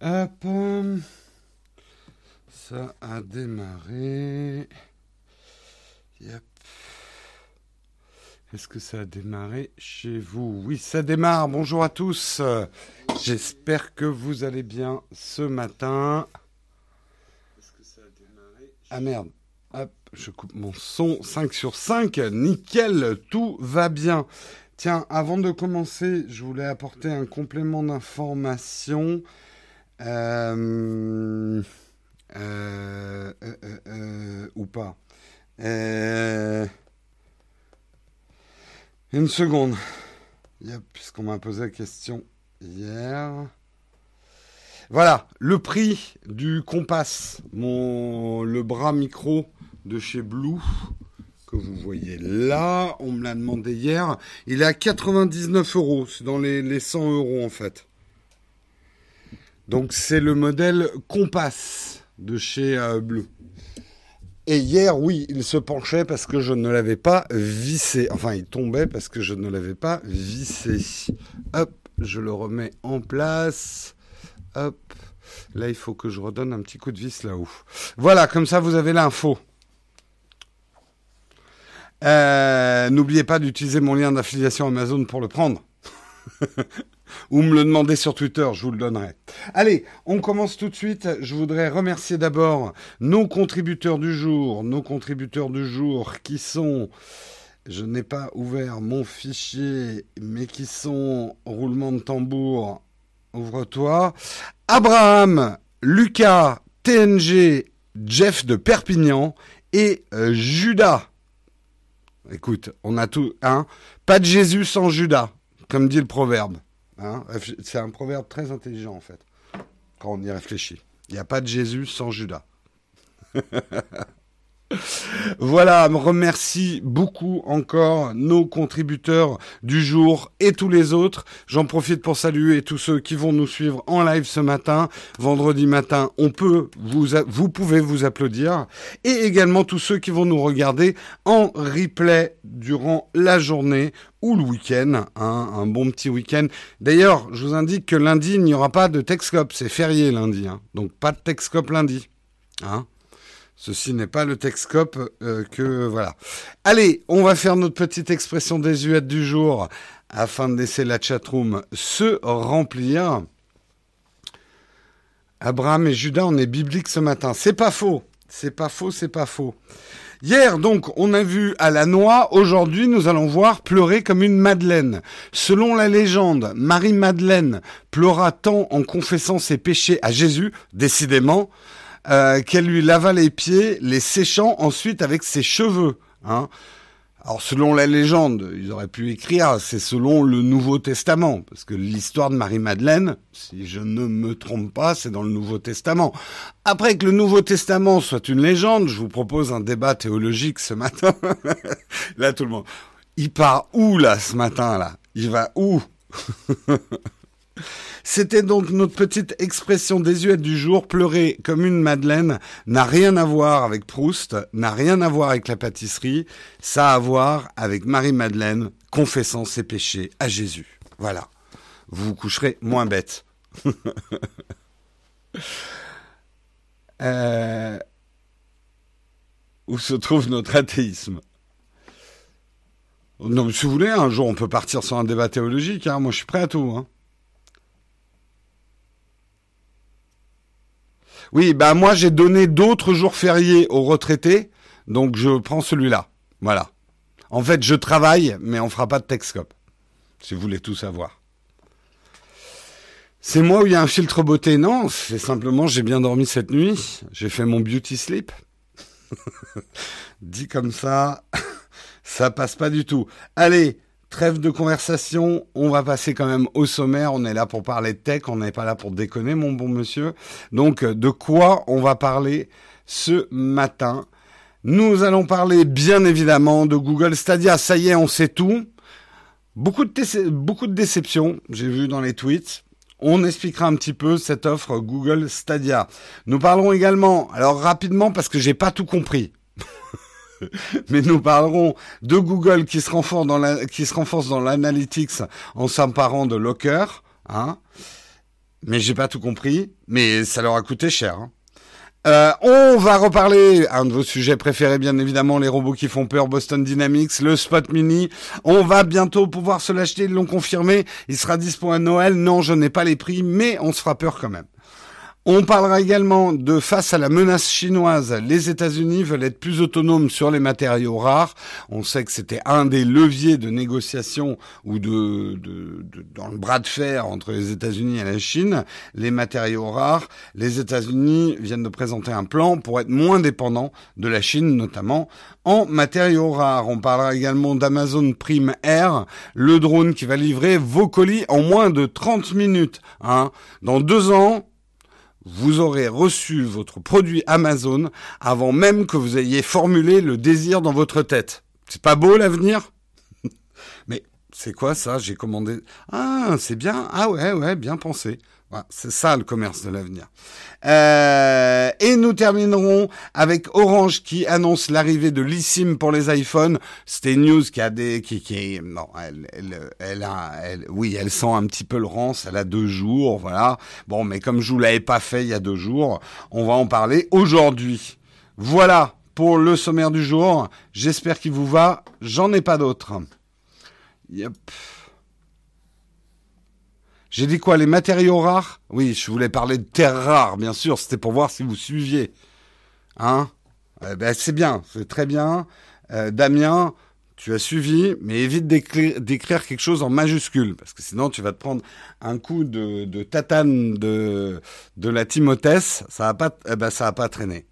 Hop. euh, Ça a démarré. Yep. Est-ce que ça a démarré chez vous? Oui, ça démarre. Bonjour à tous. J'espère que vous allez bien ce matin. Est-ce que ça a démarré Ah merde. Hop, je coupe mon son 5 sur 5. Nickel, tout va bien. Tiens, avant de commencer, je voulais apporter un complément d'information. Euh, euh, euh, euh, euh, ou pas. Une seconde. Puisqu'on m'a posé la question hier. Voilà, le prix du Compass, mon, le bras micro de chez Blue, que vous voyez là, on me l'a demandé hier, il est à 99 euros, c'est dans les, les 100 euros en fait. Donc c'est le modèle Compass de chez euh, Blue. Et hier, oui, il se penchait parce que je ne l'avais pas vissé. Enfin, il tombait parce que je ne l'avais pas vissé. Hop, je le remets en place. Hop. Là, il faut que je redonne un petit coup de vis là-haut. Voilà, comme ça, vous avez l'info. Euh, N'oubliez pas d'utiliser mon lien d'affiliation Amazon pour le prendre. Ou me le demander sur Twitter, je vous le donnerai. Allez, on commence tout de suite. Je voudrais remercier d'abord nos contributeurs du jour, nos contributeurs du jour qui sont, je n'ai pas ouvert mon fichier, mais qui sont, roulement de tambour, ouvre-toi, Abraham, Lucas, TNG, Jeff de Perpignan et euh, Judas. Écoute, on a tout, hein Pas de Jésus sans Judas, comme dit le proverbe. Hein c'est un proverbe très intelligent en fait, quand on y réfléchit. Il n'y a pas de Jésus sans Judas. Voilà, me remercie beaucoup encore nos contributeurs du jour et tous les autres. J'en profite pour saluer tous ceux qui vont nous suivre en live ce matin. Vendredi matin, on peut vous, vous pouvez vous applaudir. Et également tous ceux qui vont nous regarder en replay durant la journée ou le week-end, hein, un bon petit week-end. D'ailleurs, je vous indique que lundi, il n'y aura pas de Texcop, c'est férié lundi, hein, donc pas de Texcop lundi. Hein. Ceci n'est pas le Texcop euh, que voilà. Allez, on va faire notre petite expression désuète du jour afin de laisser la chatroom se remplir. Abraham et Judas, on est biblique ce matin. C'est pas faux. C'est pas faux, c'est pas faux. Hier, donc, on a vu à la noix. Aujourd'hui, nous allons voir pleurer comme une Madeleine. Selon la légende, Marie-Madeleine pleura tant en confessant ses péchés à Jésus, décidément, euh, qu'elle lui lava les pieds, les séchant ensuite avec ses cheveux. Hein. Alors selon la légende, ils auraient pu écrire, c'est selon le Nouveau Testament, parce que l'histoire de Marie-Madeleine, si je ne me trompe pas, c'est dans le Nouveau Testament. Après que le Nouveau Testament soit une légende, je vous propose un débat théologique ce matin. là tout le monde, il part où là ce matin là? Il va où? C'était donc notre petite expression désuète du jour. Pleurer comme une madeleine n'a rien à voir avec Proust, n'a rien à voir avec la pâtisserie. Ça a à voir avec Marie-Madeleine confessant ses péchés à Jésus. Voilà. Vous vous coucherez moins bête. euh... Où se trouve notre athéisme? Non, mais si vous voulez, un jour on peut partir sur un débat théologique. Hein. Moi, je suis prêt à tout. Hein. Oui, bah moi j'ai donné d'autres jours fériés aux retraités, donc je prends celui-là. Voilà. En fait, je travaille, mais on fera pas de Texcop, si vous voulez tout savoir. C'est moi où il y a un filtre beauté? Non, c'est simplement j'ai bien dormi cette nuit, j'ai fait mon beauty sleep. Dit comme ça, ça passe pas du tout. Allez, Trêve de conversation, on va passer quand même au sommaire. On est là pour parler de tech, on n'est pas là pour déconner, mon bon monsieur. Donc, de quoi on va parler ce matin? Nous allons parler bien évidemment de Google Stadia. Ça y est, on sait tout. Beaucoup de, beaucoup de déceptions, j'ai vu dans les tweets. On expliquera un petit peu cette offre Google Stadia. Nous parlerons également, alors rapidement parce que j'ai pas tout compris. mais nous parlerons de Google qui se renforce dans la, l'analytics en s'emparant de Locker, hein. mais j'ai pas tout compris. Mais ça leur a coûté cher. Hein. Euh, on va reparler un de vos sujets préférés, bien évidemment, les robots qui font peur, Boston Dynamics, le Spot Mini. On va bientôt pouvoir se l'acheter, ils l'ont confirmé. Il sera dispo à Noël. Non, je n'ai pas les prix, mais on se fera peur quand même. On parlera également de face à la menace chinoise, les États-Unis veulent être plus autonomes sur les matériaux rares. On sait que c'était un des leviers de négociation ou de, dans le bras de fer entre les États-Unis et la Chine, les matériaux rares. Les États-Unis viennent de présenter un plan pour être moins dépendants de la Chine, notamment en matériaux rares. On parlera également d'Amazon Prime Air, le drone qui va livrer vos colis en moins de 30 minutes. Hein. Dans deux ans, vous aurez reçu votre produit Amazon avant même que vous ayez formulé le désir dans votre tête. C'est pas beau l'avenir? Mais c'est quoi ça? J'ai commandé. Ah, c'est bien. Ah ouais, ouais, bien pensé c'est ça le commerce de l'avenir. Euh, et nous terminerons avec Orange qui annonce l'arrivée de l'eSIM pour les iPhones. C'était une news qui a des, non, elle, oui, elle sent un petit peu le rance. Elle a deux jours, voilà. Bon, mais comme je vous l'avais pas fait il y a deux jours, on va en parler aujourd'hui. Voilà pour le sommaire du jour. J'espère qu'il vous va. J'en ai pas d'autres. Yep. J'ai dit quoi Les matériaux rares? Oui, je voulais parler de terres rares, bien sûr. C'était pour voir si vous suiviez. Hein? Eh ben, C'est bien, c'est très bien. Euh, Damien, tu as suivi, mais évite d'écrire quelque chose en majuscule, parce que sinon tu vas te prendre un coup de, tatane de, la Timothée. Ça va pas, eh ben, ça va pas traîner.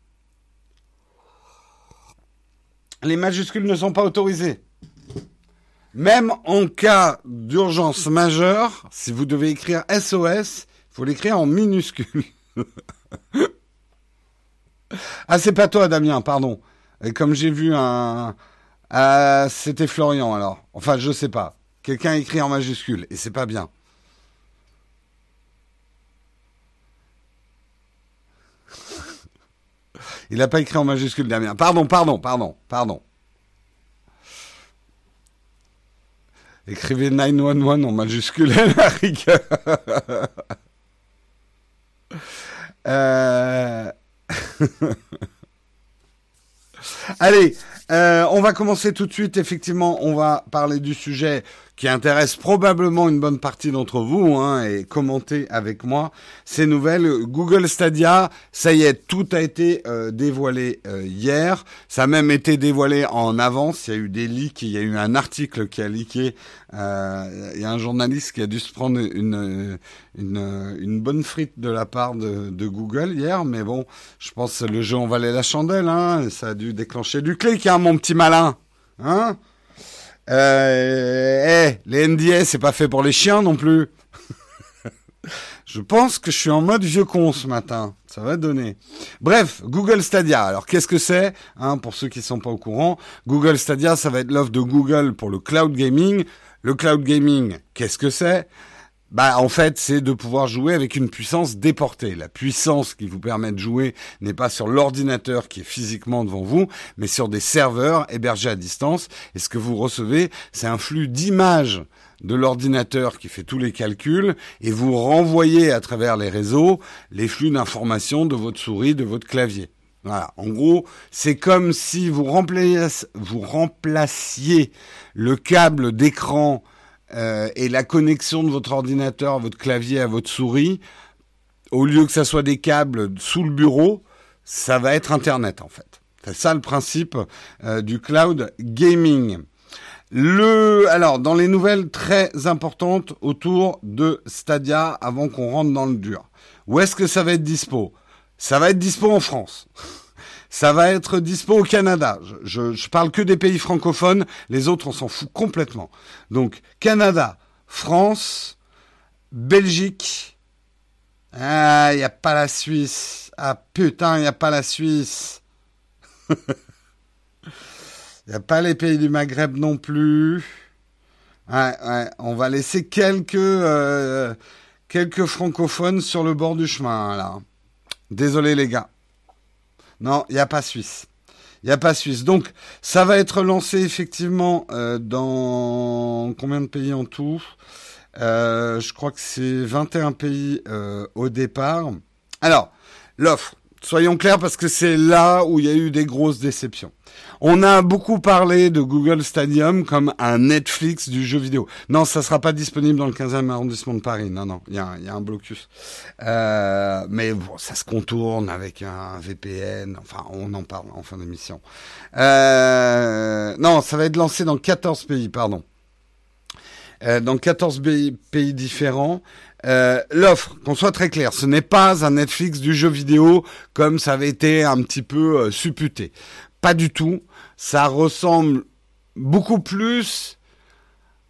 Les majuscules ne sont pas autorisées. Même en cas d'urgence majeure, si vous devez écrire SOS, il faut l'écrire en minuscule. ah, c'est pas toi, Damien, pardon. Comme j'ai vu un... Ah, c'était Florian, alors. Enfin, je sais pas. Quelqu'un écrit en majuscule, et c'est pas bien. Il n'a pas écrit en majuscule, Damien. Pardon, pardon, pardon, pardon. Écrivez 911 en majuscule à euh... Allez, euh, on va commencer tout de suite. Effectivement, on va parler du sujet qui intéresse probablement une bonne partie d'entre vous hein, et commenter avec moi ces nouvelles. Google Stadia, ça y est, tout a été euh, dévoilé euh, hier. Ça a même été dévoilé en avance. Il y a eu des leaks, il y a eu un article qui a leaké. Euh, il y a un journaliste qui a dû se prendre une, une, une bonne frite de la part de, de, Google hier. Mais bon, je pense que le jeu en valait la chandelle. Hein, ça a dû déclencher du clic, hein, mon petit malin. Hein euh, eh, les NDA, c'est pas fait pour les chiens non plus. je pense que je suis en mode vieux con ce matin. Ça va donner. Bref, Google Stadia. Alors, qu'est-ce que c'est hein, Pour ceux qui sont pas au courant, Google Stadia, ça va être l'offre de Google pour le cloud gaming. Le cloud gaming, qu'est-ce que c'est? Bah, en fait, c'est de pouvoir jouer avec une puissance déportée. La puissance qui vous permet de jouer n'est pas sur l'ordinateur qui est physiquement devant vous, mais sur des serveurs hébergés à distance. Et ce que vous recevez, c'est un flux d'images de l'ordinateur qui fait tous les calculs et vous renvoyez à travers les réseaux les flux d'informations de votre souris, de votre clavier. Voilà. En gros, c'est comme si vous, vous remplaciez le câble d'écran euh, et la connexion de votre ordinateur, votre clavier, à votre souris, au lieu que ça soit des câbles sous le bureau, ça va être Internet en fait. C'est ça le principe euh, du cloud gaming. Le, alors, dans les nouvelles très importantes autour de Stadia, avant qu'on rentre dans le dur. Où est-ce que ça va être dispo? Ça va être dispo en France. Ça va être dispo au Canada. Je, je, parle que des pays francophones, les autres on s'en fout complètement. Donc Canada, France, Belgique. Ah, il n'y a pas la Suisse. Ah putain, il n'y a pas la Suisse. Il n'y a pas les pays du Maghreb non plus. Ouais, ouais, on va laisser quelques, euh, quelques francophones sur le bord du chemin, là. Désolé les gars. Non, il n'y a pas Suisse. Il n'y a pas Suisse. Donc, ça va être lancé effectivement euh, dans combien de pays en tout? Euh, je crois que c'est 21 pays euh, au départ. Alors, l'offre, soyons clairs parce que c'est là où il y a eu des grosses déceptions. On a beaucoup parlé de Google Stadium comme un Netflix du jeu vidéo. Non, ça sera pas disponible dans le 15e arrondissement de Paris. Non, non, il y a, un blocus. Euh, mais bon, ça se contourne avec un VPN. Enfin, on en parle en fin d'émission. Euh, non, ça va être lancé dans 14 pays, pardon. Euh, dans 14 pays, différents. Euh, l'offre, qu'on soit très clair, ce n'est pas un Netflix du jeu vidéo comme ça avait été un petit peu euh, supputé. Pas du tout. Ça ressemble beaucoup plus.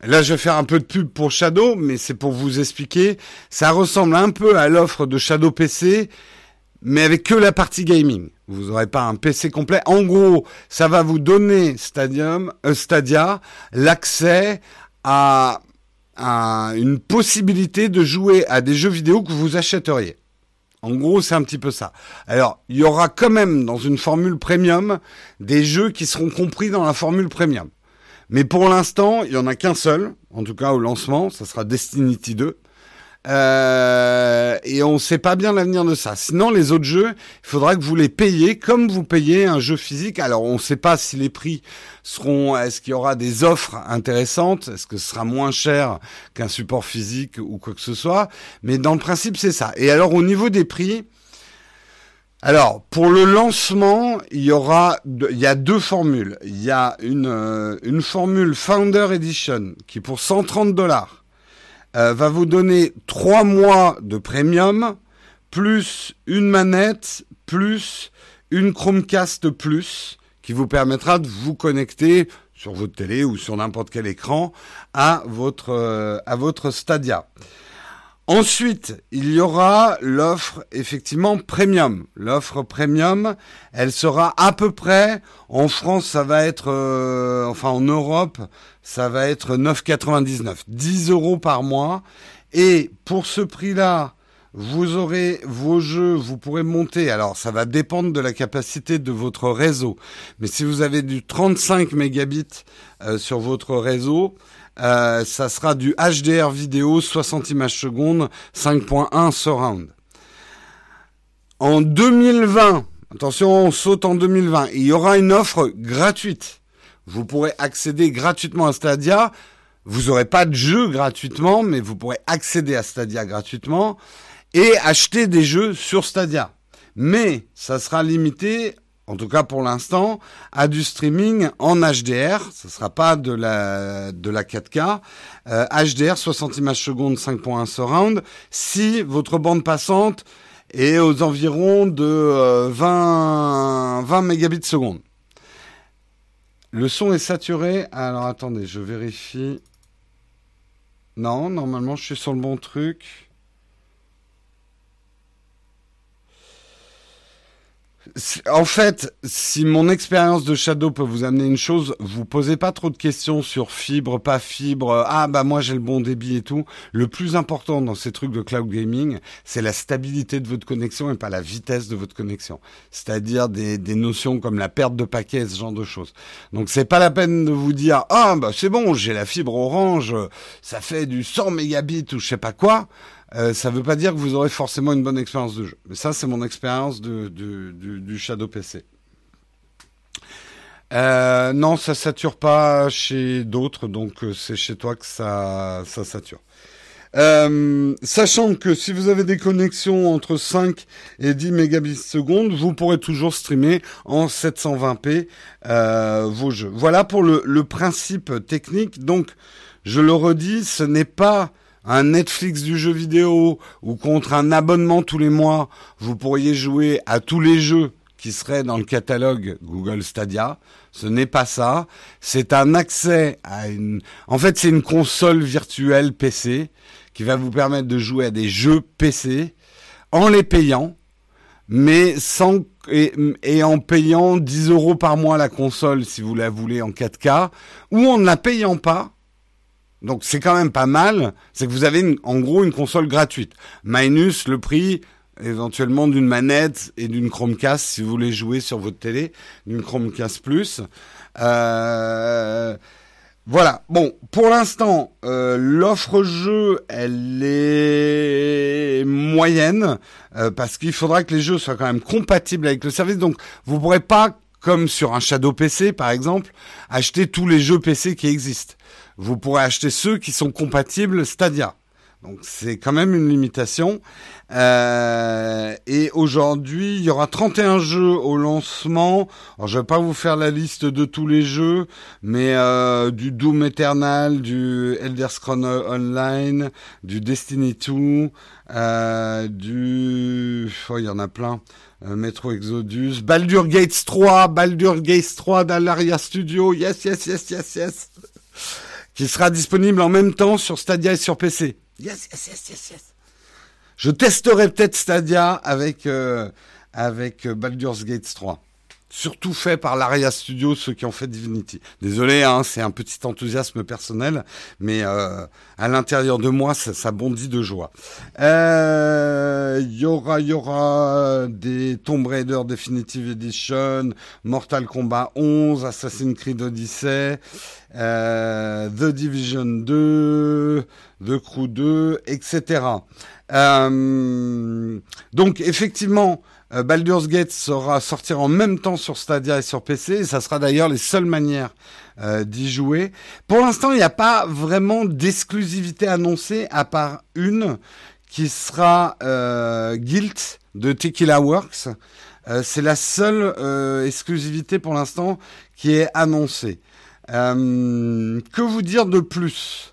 Là, je vais faire un peu de pub pour Shadow, mais c'est pour vous expliquer. Ça ressemble un peu à l'offre de Shadow PC, mais avec que la partie gaming. Vous n'aurez pas un PC complet. En gros, ça va vous donner Stadium, euh, Stadia l'accès à, à une possibilité de jouer à des jeux vidéo que vous achèteriez. En gros, c'est un petit peu ça. Alors, il y aura quand même dans une formule premium des jeux qui seront compris dans la formule premium. Mais pour l'instant, il y en a qu'un seul, en tout cas au lancement, ça sera Destiny 2. Euh, et on ne sait pas bien l'avenir de ça. Sinon, les autres jeux, il faudra que vous les payiez comme vous payez un jeu physique. Alors, on ne sait pas si les prix seront. Est-ce qu'il y aura des offres intéressantes Est-ce que ce sera moins cher qu'un support physique ou quoi que ce soit Mais dans le principe, c'est ça. Et alors, au niveau des prix. Alors, pour le lancement, il y aura, il y a deux formules. Il y a une, euh, une formule Founder Edition qui pour 130 dollars euh, va vous donner trois mois de premium, plus une manette, plus une Chromecast Plus, qui vous permettra de vous connecter sur votre télé ou sur n'importe quel écran à votre, euh, à votre Stadia. Ensuite, il y aura l'offre effectivement premium. L'offre premium, elle sera à peu près, en France ça va être, euh, enfin en Europe, ça va être 9,99, 10 euros par mois. Et pour ce prix-là, vous aurez vos jeux, vous pourrez monter. Alors, ça va dépendre de la capacité de votre réseau. Mais si vous avez du 35 mégabits euh, sur votre réseau, euh, ça sera du HDR vidéo 60 images secondes 5.1 surround. En 2020, attention, on saute en 2020, il y aura une offre gratuite. Vous pourrez accéder gratuitement à Stadia. Vous n'aurez pas de jeu gratuitement, mais vous pourrez accéder à Stadia gratuitement et acheter des jeux sur Stadia. Mais ça sera limité en tout cas pour l'instant, à du streaming en HDR. Ce ne sera pas de la, de la 4K. HDR, 60 images secondes, 5.1 surround. Si votre bande passante est aux environs de 20, euh, 20 mégabits seconde. Le son est saturé. Alors attendez, je vérifie. Non, normalement je suis sur le bon truc. En fait, si mon expérience de Shadow peut vous amener une chose, vous posez pas trop de questions sur fibre, pas fibre, ah bah moi j'ai le bon débit et tout. Le plus important dans ces trucs de cloud gaming, c'est la stabilité de votre connexion et pas la vitesse de votre connexion. C'est-à-dire des, des notions comme la perte de paquets, ce genre de choses. Donc c'est pas la peine de vous dire, ah bah c'est bon, j'ai la fibre orange, ça fait du 100 mégabits ou je sais pas quoi. Euh, ça ne veut pas dire que vous aurez forcément une bonne expérience de jeu. Mais ça, c'est mon expérience de, du, Shadow PC. Euh, non, ça sature pas chez d'autres, donc euh, c'est chez toi que ça, ça sature. sachant que si vous avez des connexions entre 5 et 10 mégabits seconde, vous pourrez toujours streamer en 720p vos jeux. Voilà pour le, le principe technique. Donc, je le redis, ce n'est pas un Netflix du jeu vidéo ou contre un abonnement tous les mois, vous pourriez jouer à tous les jeux qui seraient dans le catalogue Google Stadia. Ce n'est pas ça. C'est un accès à une... En fait, c'est une console virtuelle PC qui va vous permettre de jouer à des jeux PC en les payant, mais sans... Et, en payant 10 euros par mois la console si vous la voulez en 4K, ou en ne la payant pas, donc c'est quand même pas mal. C'est que vous avez en gros une console gratuite. Minus le prix éventuellement d'une manette et d'une Chromecast si vous voulez jouer sur votre télé, d'une Chromecast Plus. Euh, Voilà. Bon, pour l'instant, euh, l'offre jeu, elle est moyenne euh, parce qu'il faudra que les jeux soient quand même compatibles avec le service. Donc, vous pourrez pas, comme sur un Shadow PC par exemple, acheter tous les jeux PC qui existent. Vous pourrez acheter ceux qui sont compatibles Stadia. Donc c'est quand même une limitation. Euh, et aujourd'hui, il y aura 31 jeux au lancement. Alors je vais pas vous faire la liste de tous les jeux, mais euh, du Doom Eternal, du Elder Scrolls Online, du Destiny 2, euh, du... Oh, il y en a plein. Euh, Metro Exodus, Baldur Gates 3, Baldur Gates 3 d'Alaria Studio. Yes, yes, yes, yes, yes. Qui sera disponible en même temps sur Stadia et sur PC. Yes, yes, yes, yes, yes. Je testerai peut-être Stadia avec, euh, avec euh, Baldur's Gate 3. Surtout fait par l'Aria Studio, ceux qui ont fait Divinity. Désolé, hein, c'est un petit enthousiasme personnel, mais euh, à l'intérieur de moi, ça, ça bondit de joie. Il euh, y aura, y aura des Tomb Raider Definitive Edition, Mortal Kombat 11, Assassin's Creed Odyssey, euh, The Division 2, The Crew 2, etc. Euh, donc effectivement, Baldur's Gate sera sortir en même temps sur Stadia et sur PC, et ça sera d'ailleurs les seules manières euh, d'y jouer. Pour l'instant, il n'y a pas vraiment d'exclusivité annoncée, à part une qui sera euh, Guilt de Tequila Works. Euh, c'est la seule euh, exclusivité pour l'instant qui est annoncée. que vous dire de plus?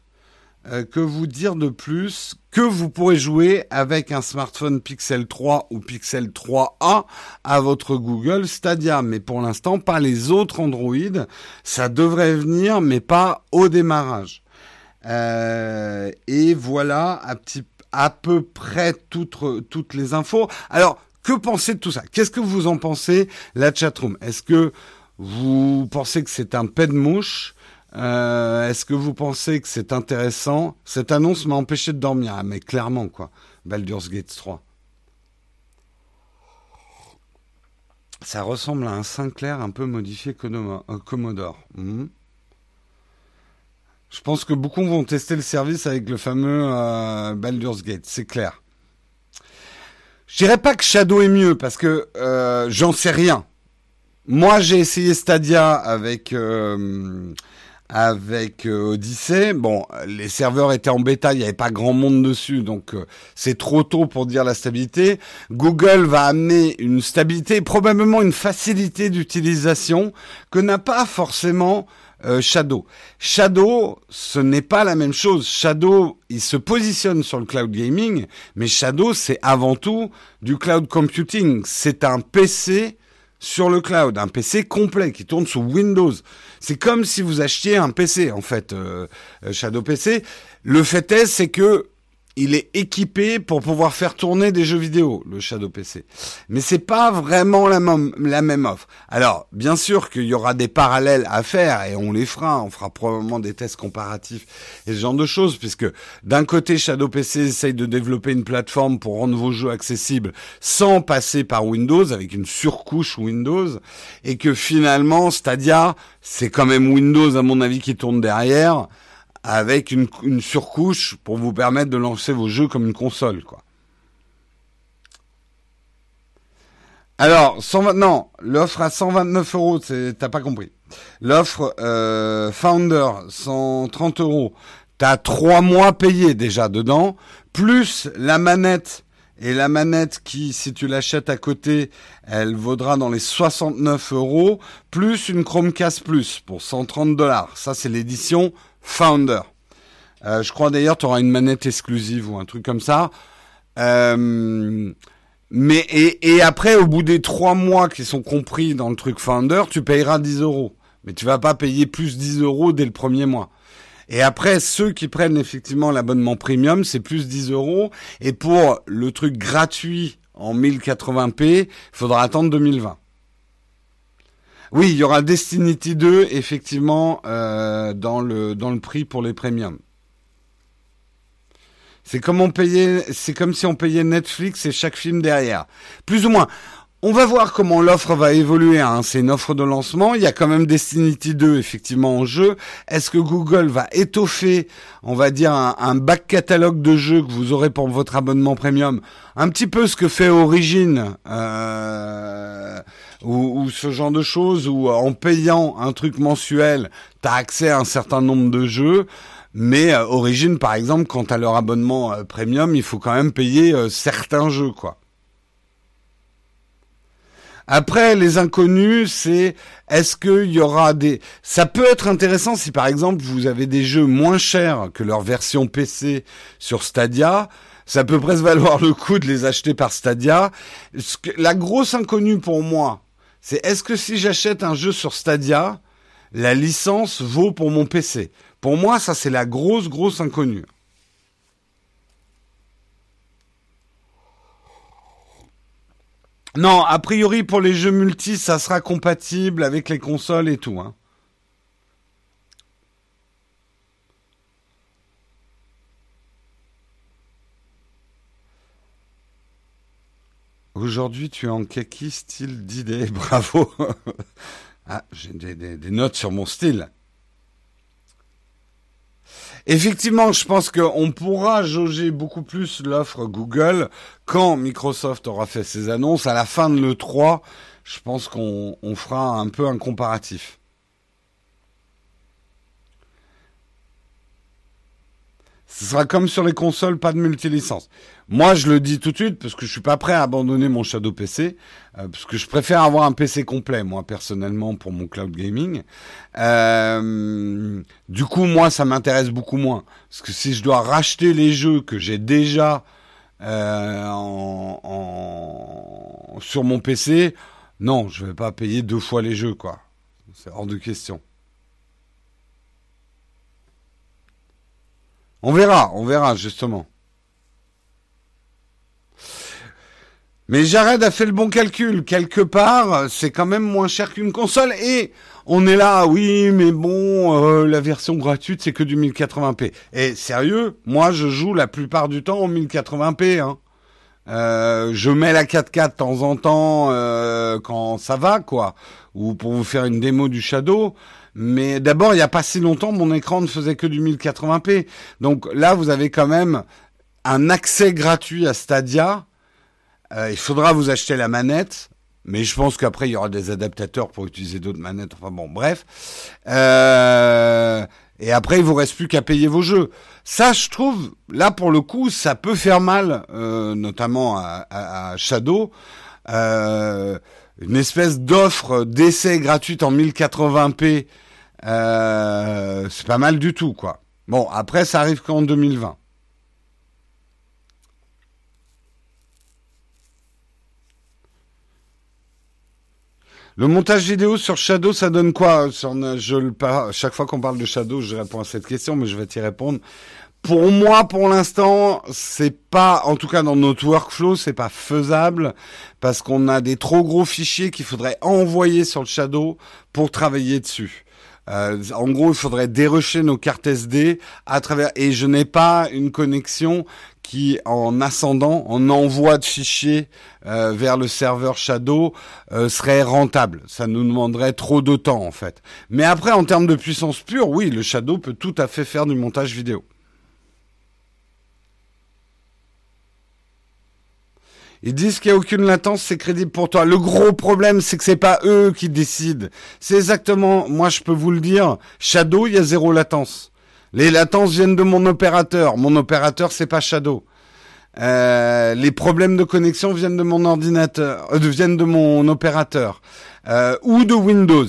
Que vous dire de plus que vous pourrez jouer avec un smartphone Pixel 3 ou Pixel 3a à votre Google Stadia. Mais pour l'instant, pas les autres Android. Ça devrait venir, mais pas au démarrage. Euh, et voilà à, peu près toutes, les infos. Alors, que pensez de tout ça? Qu'est-ce que vous en pensez, la chatroom? Est-ce que vous pensez que c'est un pet de mouche? Euh, Est-ce que vous pensez que c'est intéressant? Cette annonce m'a empêché de dormir, ah, mais clairement quoi. Baldur's Gate 3. Ça ressemble à un Sinclair un peu modifié euh, Commodore. Mmh. Je pense que beaucoup vont tester le service avec le fameux euh, Baldur's Gate, c'est clair. Je dirais pas que Shadow est mieux parce que j'en sais rien. Moi, j'ai essayé Stadia avec avec euh, Odyssey. Bon, les serveurs étaient en bêta, il n'y avait pas grand monde dessus, donc euh, c'est trop tôt pour dire la stabilité. Google va amener une stabilité, probablement une facilité d'utilisation que n'a pas forcément euh, Shadow. Shadow, ce n'est pas la même chose. Shadow, il se positionne sur le cloud gaming, mais Shadow, c'est avant tout du cloud computing. C'est un PC sur le cloud, un PC complet qui tourne sous Windows. C'est comme si vous achetiez un PC en fait, euh, euh, Shadow PC. Le fait est, c'est que il est équipé pour pouvoir faire tourner des jeux vidéo, le Shadow PC. Mais c'est pas vraiment la, la même offre. Alors, bien sûr qu'il y aura des parallèles à faire et on les fera. On fera probablement des tests comparatifs et ce genre de choses puisque d'un côté, Shadow PC essaye de développer une plateforme pour rendre vos jeux accessibles sans passer par Windows avec une surcouche Windows et que finalement, Stadia, c'est quand même Windows à mon avis qui tourne derrière avec une, surcouche pour vous permettre de lancer vos jeux comme une console, quoi. Alors, 120, non, l'offre à 129 euros, t'as pas compris. L'offre euh, Founder, 130 euros, t'as trois mois payés déjà dedans, plus la manette et la manette qui, si tu l'achètes à côté, elle vaudra dans les 69 euros, plus une Chromecast Plus pour 130 dollars. Ça, c'est l'édition Founder. Euh, je crois d'ailleurs tu auras une manette exclusive ou un truc comme ça. Euh, mais et, après, au bout des trois mois qui sont compris dans le truc Founder, tu payeras 10 euros. Mais tu vas pas payer plus 10 euros dès le premier mois. Et après, ceux qui prennent effectivement l'abonnement premium, c'est plus 10 euros. Et pour le truc gratuit en 1080p, il faudra attendre 2020. Oui, il y aura Destiny 2 effectivement euh, dans le dans le prix pour les premiums. C'est comme on payait, c'est comme si on payait Netflix et chaque film derrière. Plus ou moins. On va voir comment l'offre va évoluer. Hein. C'est une offre de lancement. Il y a quand même Destiny 2 effectivement en jeu. Est-ce que Google va étoffer, on va dire, un, back catalogue de jeux que vous aurez pour votre abonnement premium? Un petit peu ce que fait Origin euh, ou, ce genre de choses où en payant un truc mensuel, tu as accès à un certain nombre de jeux. Mais euh, Origin, par exemple, quant à leur abonnement euh, premium, il faut quand même payer certains jeux, quoi. Après, les inconnus, c'est est-ce qu'il y aura des... Ça peut être intéressant si par exemple vous avez des jeux moins chers que leur version PC sur Stadia. Ça peut presque valoir le coup de les acheter par Stadia. La grosse inconnue pour moi, c'est est-ce que si j'achète un jeu sur Stadia, la licence vaut pour mon PC Pour moi, ça c'est la grosse, grosse inconnue. Non, a priori pour les jeux multi, ça sera compatible avec les consoles et tout. Hein. Aujourd'hui, tu es en kaki style d'idée. Bravo. ah, j'ai des notes sur mon style. Effectivement, je pense qu'on pourra jauger beaucoup plus l'offre Google quand Microsoft aura fait ses annonces. À la fin de l'E3, je pense qu'on fera un peu un comparatif. Ce sera comme sur les consoles, pas de multilicence. Moi, je le dis tout de suite parce que je suis pas prêt à abandonner mon Shadow PC, euh, parce que je préfère avoir un PC complet, moi personnellement, pour mon cloud gaming. Euh, du coup, moi, ça m'intéresse beaucoup moins, parce que si je dois racheter les jeux que j'ai déjà euh, sur mon PC, non, je vais pas payer deux fois les jeux, quoi. C'est hors de question. On verra, on verra justement. Mais Jared a fait le bon calcul. Quelque part, c'est quand même moins cher qu'une console. Et on est là, oui, mais bon, euh, la version gratuite, c'est que du 1080p. Et sérieux, moi, je joue la plupart du temps en 1080p. Hein. Euh, je mets la 4K de temps en temps euh, quand ça va, quoi. Ou pour vous faire une démo du Shadow. Mais d'abord, il n'y a pas si longtemps, mon écran ne faisait que du 1080p. Donc là, vous avez quand même un accès gratuit à Stadia. Euh, il faudra vous acheter la manette. Mais je pense qu'après, il y aura des adaptateurs pour utiliser d'autres manettes. Enfin bon, bref. Euh, et après, il vous reste plus qu'à payer vos jeux. Ça, je trouve, là, pour le coup, ça peut faire mal, euh, notamment à, à, Shadow. Euh, une espèce d'offre d'essai gratuite en 1080p, euh, c'est pas mal du tout, quoi. Bon, après, ça arrive qu'en 2020. Le montage vidéo sur Shadow, ça donne quoi? Chaque fois qu'on parle de Shadow, je réponds à cette question, mais je vais t'y répondre. Pour moi, pour l'instant, c'est pas, en tout cas dans notre workflow, c'est pas faisable parce qu'on a des trop gros fichiers qu'il faudrait envoyer sur le Shadow pour travailler dessus. Euh, en gros, il faudrait dérocher nos cartes SD à travers et je n'ai pas une connexion qui, en ascendant, en envoi de fichiers euh, vers le serveur Shadow, euh, serait rentable. Ça nous demanderait trop de temps en fait. Mais après, en termes de puissance pure, oui, le Shadow peut tout à fait faire du montage vidéo. Ils disent qu'il n'y a aucune latence, c'est crédible pour toi. Le gros problème, c'est que c'est pas eux qui décident. C'est exactement, moi je peux vous le dire, Shadow, il y a zéro latence. Les latences viennent de mon opérateur. Mon opérateur, c'est pas Shadow. Euh, les problèmes de connexion viennent de mon ordinateur, euh, viennent de mon opérateur euh, ou de Windows.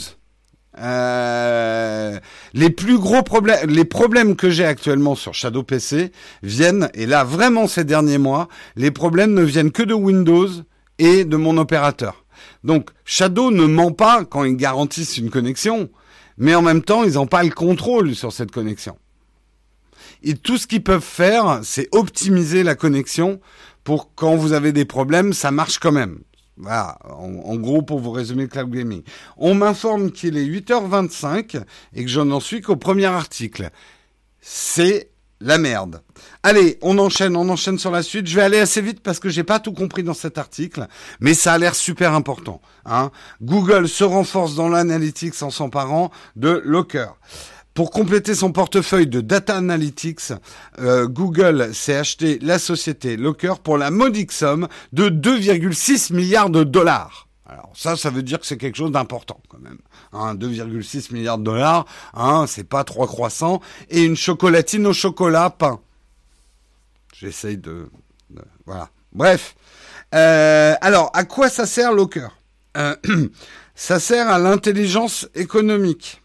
Euh, les plus gros problèmes, les problèmes que j'ai actuellement sur Shadow PC viennent, et là vraiment ces derniers mois, les problèmes ne viennent que de Windows et de mon opérateur. Donc Shadow ne ment pas quand ils garantissent une connexion, mais en même temps ils n'ont pas le contrôle sur cette connexion. Et tout ce qu'ils peuvent faire, c'est optimiser la connexion pour quand vous avez des problèmes, ça marche quand même. Voilà, en, gros pour vous résumer le cloud gaming. On m'informe qu'il est 8h25 et que je n'en suis qu'au premier article. C'est la merde. Allez, on enchaîne, on enchaîne sur la suite. Je vais aller assez vite parce que j'ai pas tout compris dans cet article, mais ça a l'air super important. Hein. Google se renforce dans l'analytics en s'emparant de Locker. Pour compléter son portefeuille de data analytics, euh, Google s'est acheté la société Locker pour la modique somme de 2,6 milliards de dollars. Alors ça, ça veut dire que c'est quelque chose d'important quand même. Hein, 2,6 milliards de dollars, hein, c'est pas trois croissants et une chocolatine au chocolat peint. J'essaye de, voilà. Bref. Euh, alors, à quoi ça sert Locker euh, Ça sert à l'intelligence économique.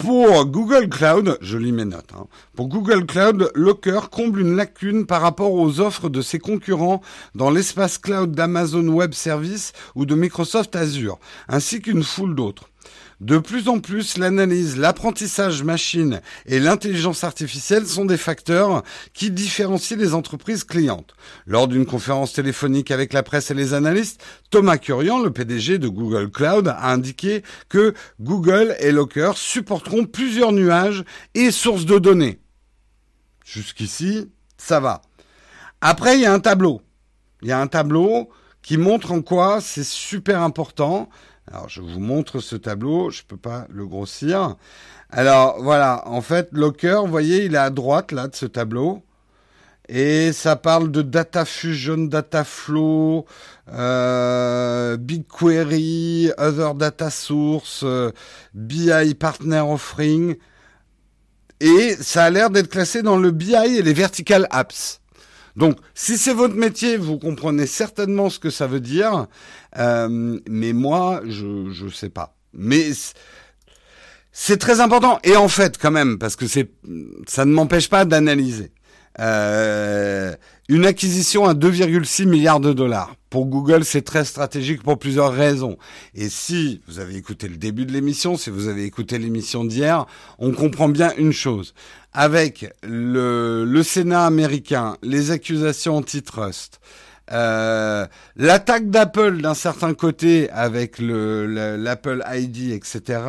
Pour Google Cloud, je lis mes notes, hein. pour Google Cloud, Locker comble une lacune par rapport aux offres de ses concurrents dans l'espace cloud d'Amazon Web Services ou de Microsoft Azure, ainsi qu'une foule d'autres. De plus en plus, l'analyse, l'apprentissage machine et l'intelligence artificielle sont des facteurs qui différencient les entreprises clientes. Lors d'une conférence téléphonique avec la presse et les analystes, Thomas Curian, le PDG de Google Cloud, a indiqué que Google et Locker supporteront plusieurs nuages et sources de données. Jusqu'ici, ça va. Après, il y a un tableau. Il y a un tableau qui montre en quoi c'est super important alors je vous montre ce tableau, je peux pas le grossir. Alors voilà, en fait, Locker, vous voyez, il est à droite là de ce tableau. Et ça parle de data fusion, data flow, euh, BigQuery, other data source, euh, BI partner offering. Et ça a l'air d'être classé dans le BI et les vertical apps. Donc, si c'est votre métier, vous comprenez certainement ce que ça veut dire. Euh, mais moi, je ne sais pas. Mais c'est très important. Et en fait, quand même, parce que ça ne m'empêche pas d'analyser. Euh, une acquisition à 2,6 milliards de dollars. Pour Google, c'est très stratégique pour plusieurs raisons. Et si vous avez écouté le début de l'émission, si vous avez écouté l'émission d'hier, on comprend bien une chose avec le, Sénat américain, les accusations antitrust, euh, l'attaque d'Apple d'un certain côté avec l'Apple ID, etc.,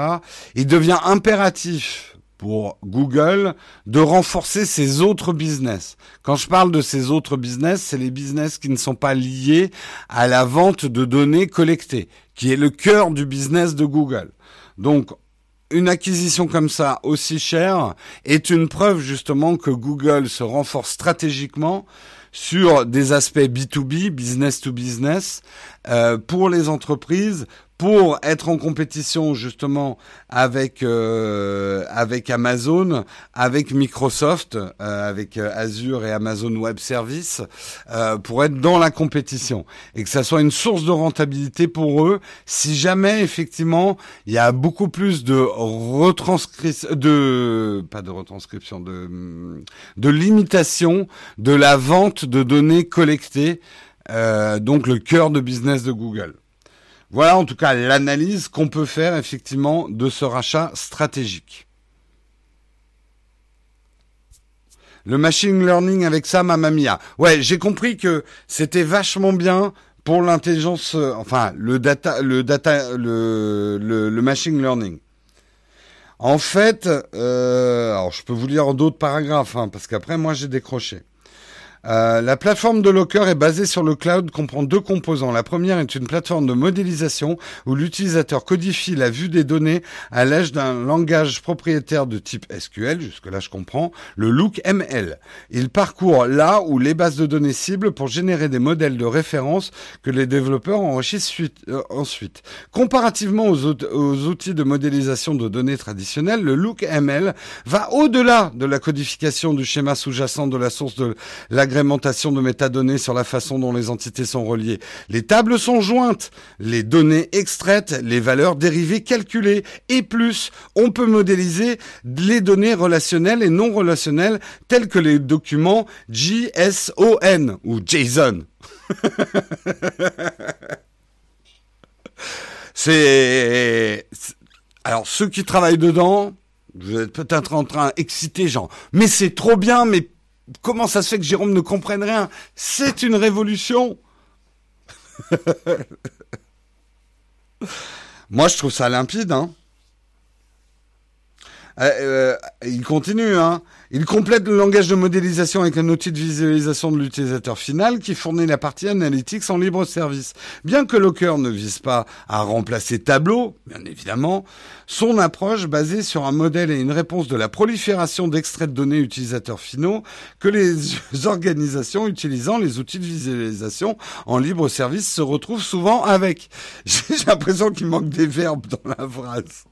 il devient impératif pour Google de renforcer ses autres business. Quand je parle de ces autres business, c'est les business qui ne sont pas liés à la vente de données collectées, qui est le cœur du business de Google. Donc, une acquisition comme ça aussi chère est une preuve justement que Google se renforce stratégiquement sur des aspects B2B, business to business, euh, pour les entreprises, pour être en compétition justement avec euh, avec Amazon, avec Microsoft, euh, avec euh, Azure et Amazon Web Services, pour être dans la compétition et que ça soit une source de rentabilité pour eux. Si jamais effectivement il y a beaucoup plus de retranscription, de pas de retranscription, de de limitation de la vente de données collectées, donc le cœur de business de Google. Voilà en tout cas l'analyse qu'on peut faire effectivement de ce rachat stratégique. Le machine learning avec ça, mamma mia. Ouais, j'ai compris que c'était vachement bien pour l'intelligence, euh, enfin le data, le data, le, le, machine learning. En fait, euh, alors je peux vous lire d'autres paragraphes, hein, parce qu'après moi j'ai décroché. Euh, la plateforme de Locker est basée sur le cloud, comprend deux composants. La première est une plateforme de modélisation où l'utilisateur codifie la vue des données à l'aide d'un langage propriétaire de type SQL, jusque-là je comprends, le Look ML. Il parcourt là où les bases de données cibles pour générer des modèles de référence que les développeurs enrichissent euh, ensuite. Comparativement aux, aux outils de modélisation de données traditionnels, le Look ML va au-delà de la codification du schéma sous-jacent de la source de la agrémentation de métadonnées sur la façon dont les entités sont reliées. Les tables sont jointes, les données extraites, les valeurs dérivées calculées, et plus, on peut modéliser les données relationnelles et non relationnelles telles que les documents JSON ou JSON. C'est alors ceux qui travaillent dedans, vous êtes peut-être en train d'exciter gens, mais c'est trop bien, mais Comment ça se fait que Jérôme ne comprenne rien? C'est une révolution Moi, je trouve ça limpide. Hein Euh, euh, il continue, hein. Il complète le langage de modélisation avec un outil de visualisation de l'utilisateur final qui fournit la partie analytics en libre service. Bien que Locker ne vise pas à remplacer Tableau, bien évidemment, son approche basée sur un modèle et une réponse de la prolifération d'extraits de données utilisateurs finaux que les organisations utilisant les outils de visualisation en libre service se retrouvent souvent avec. J'ai l'impression qu'il manque des verbes dans la phrase.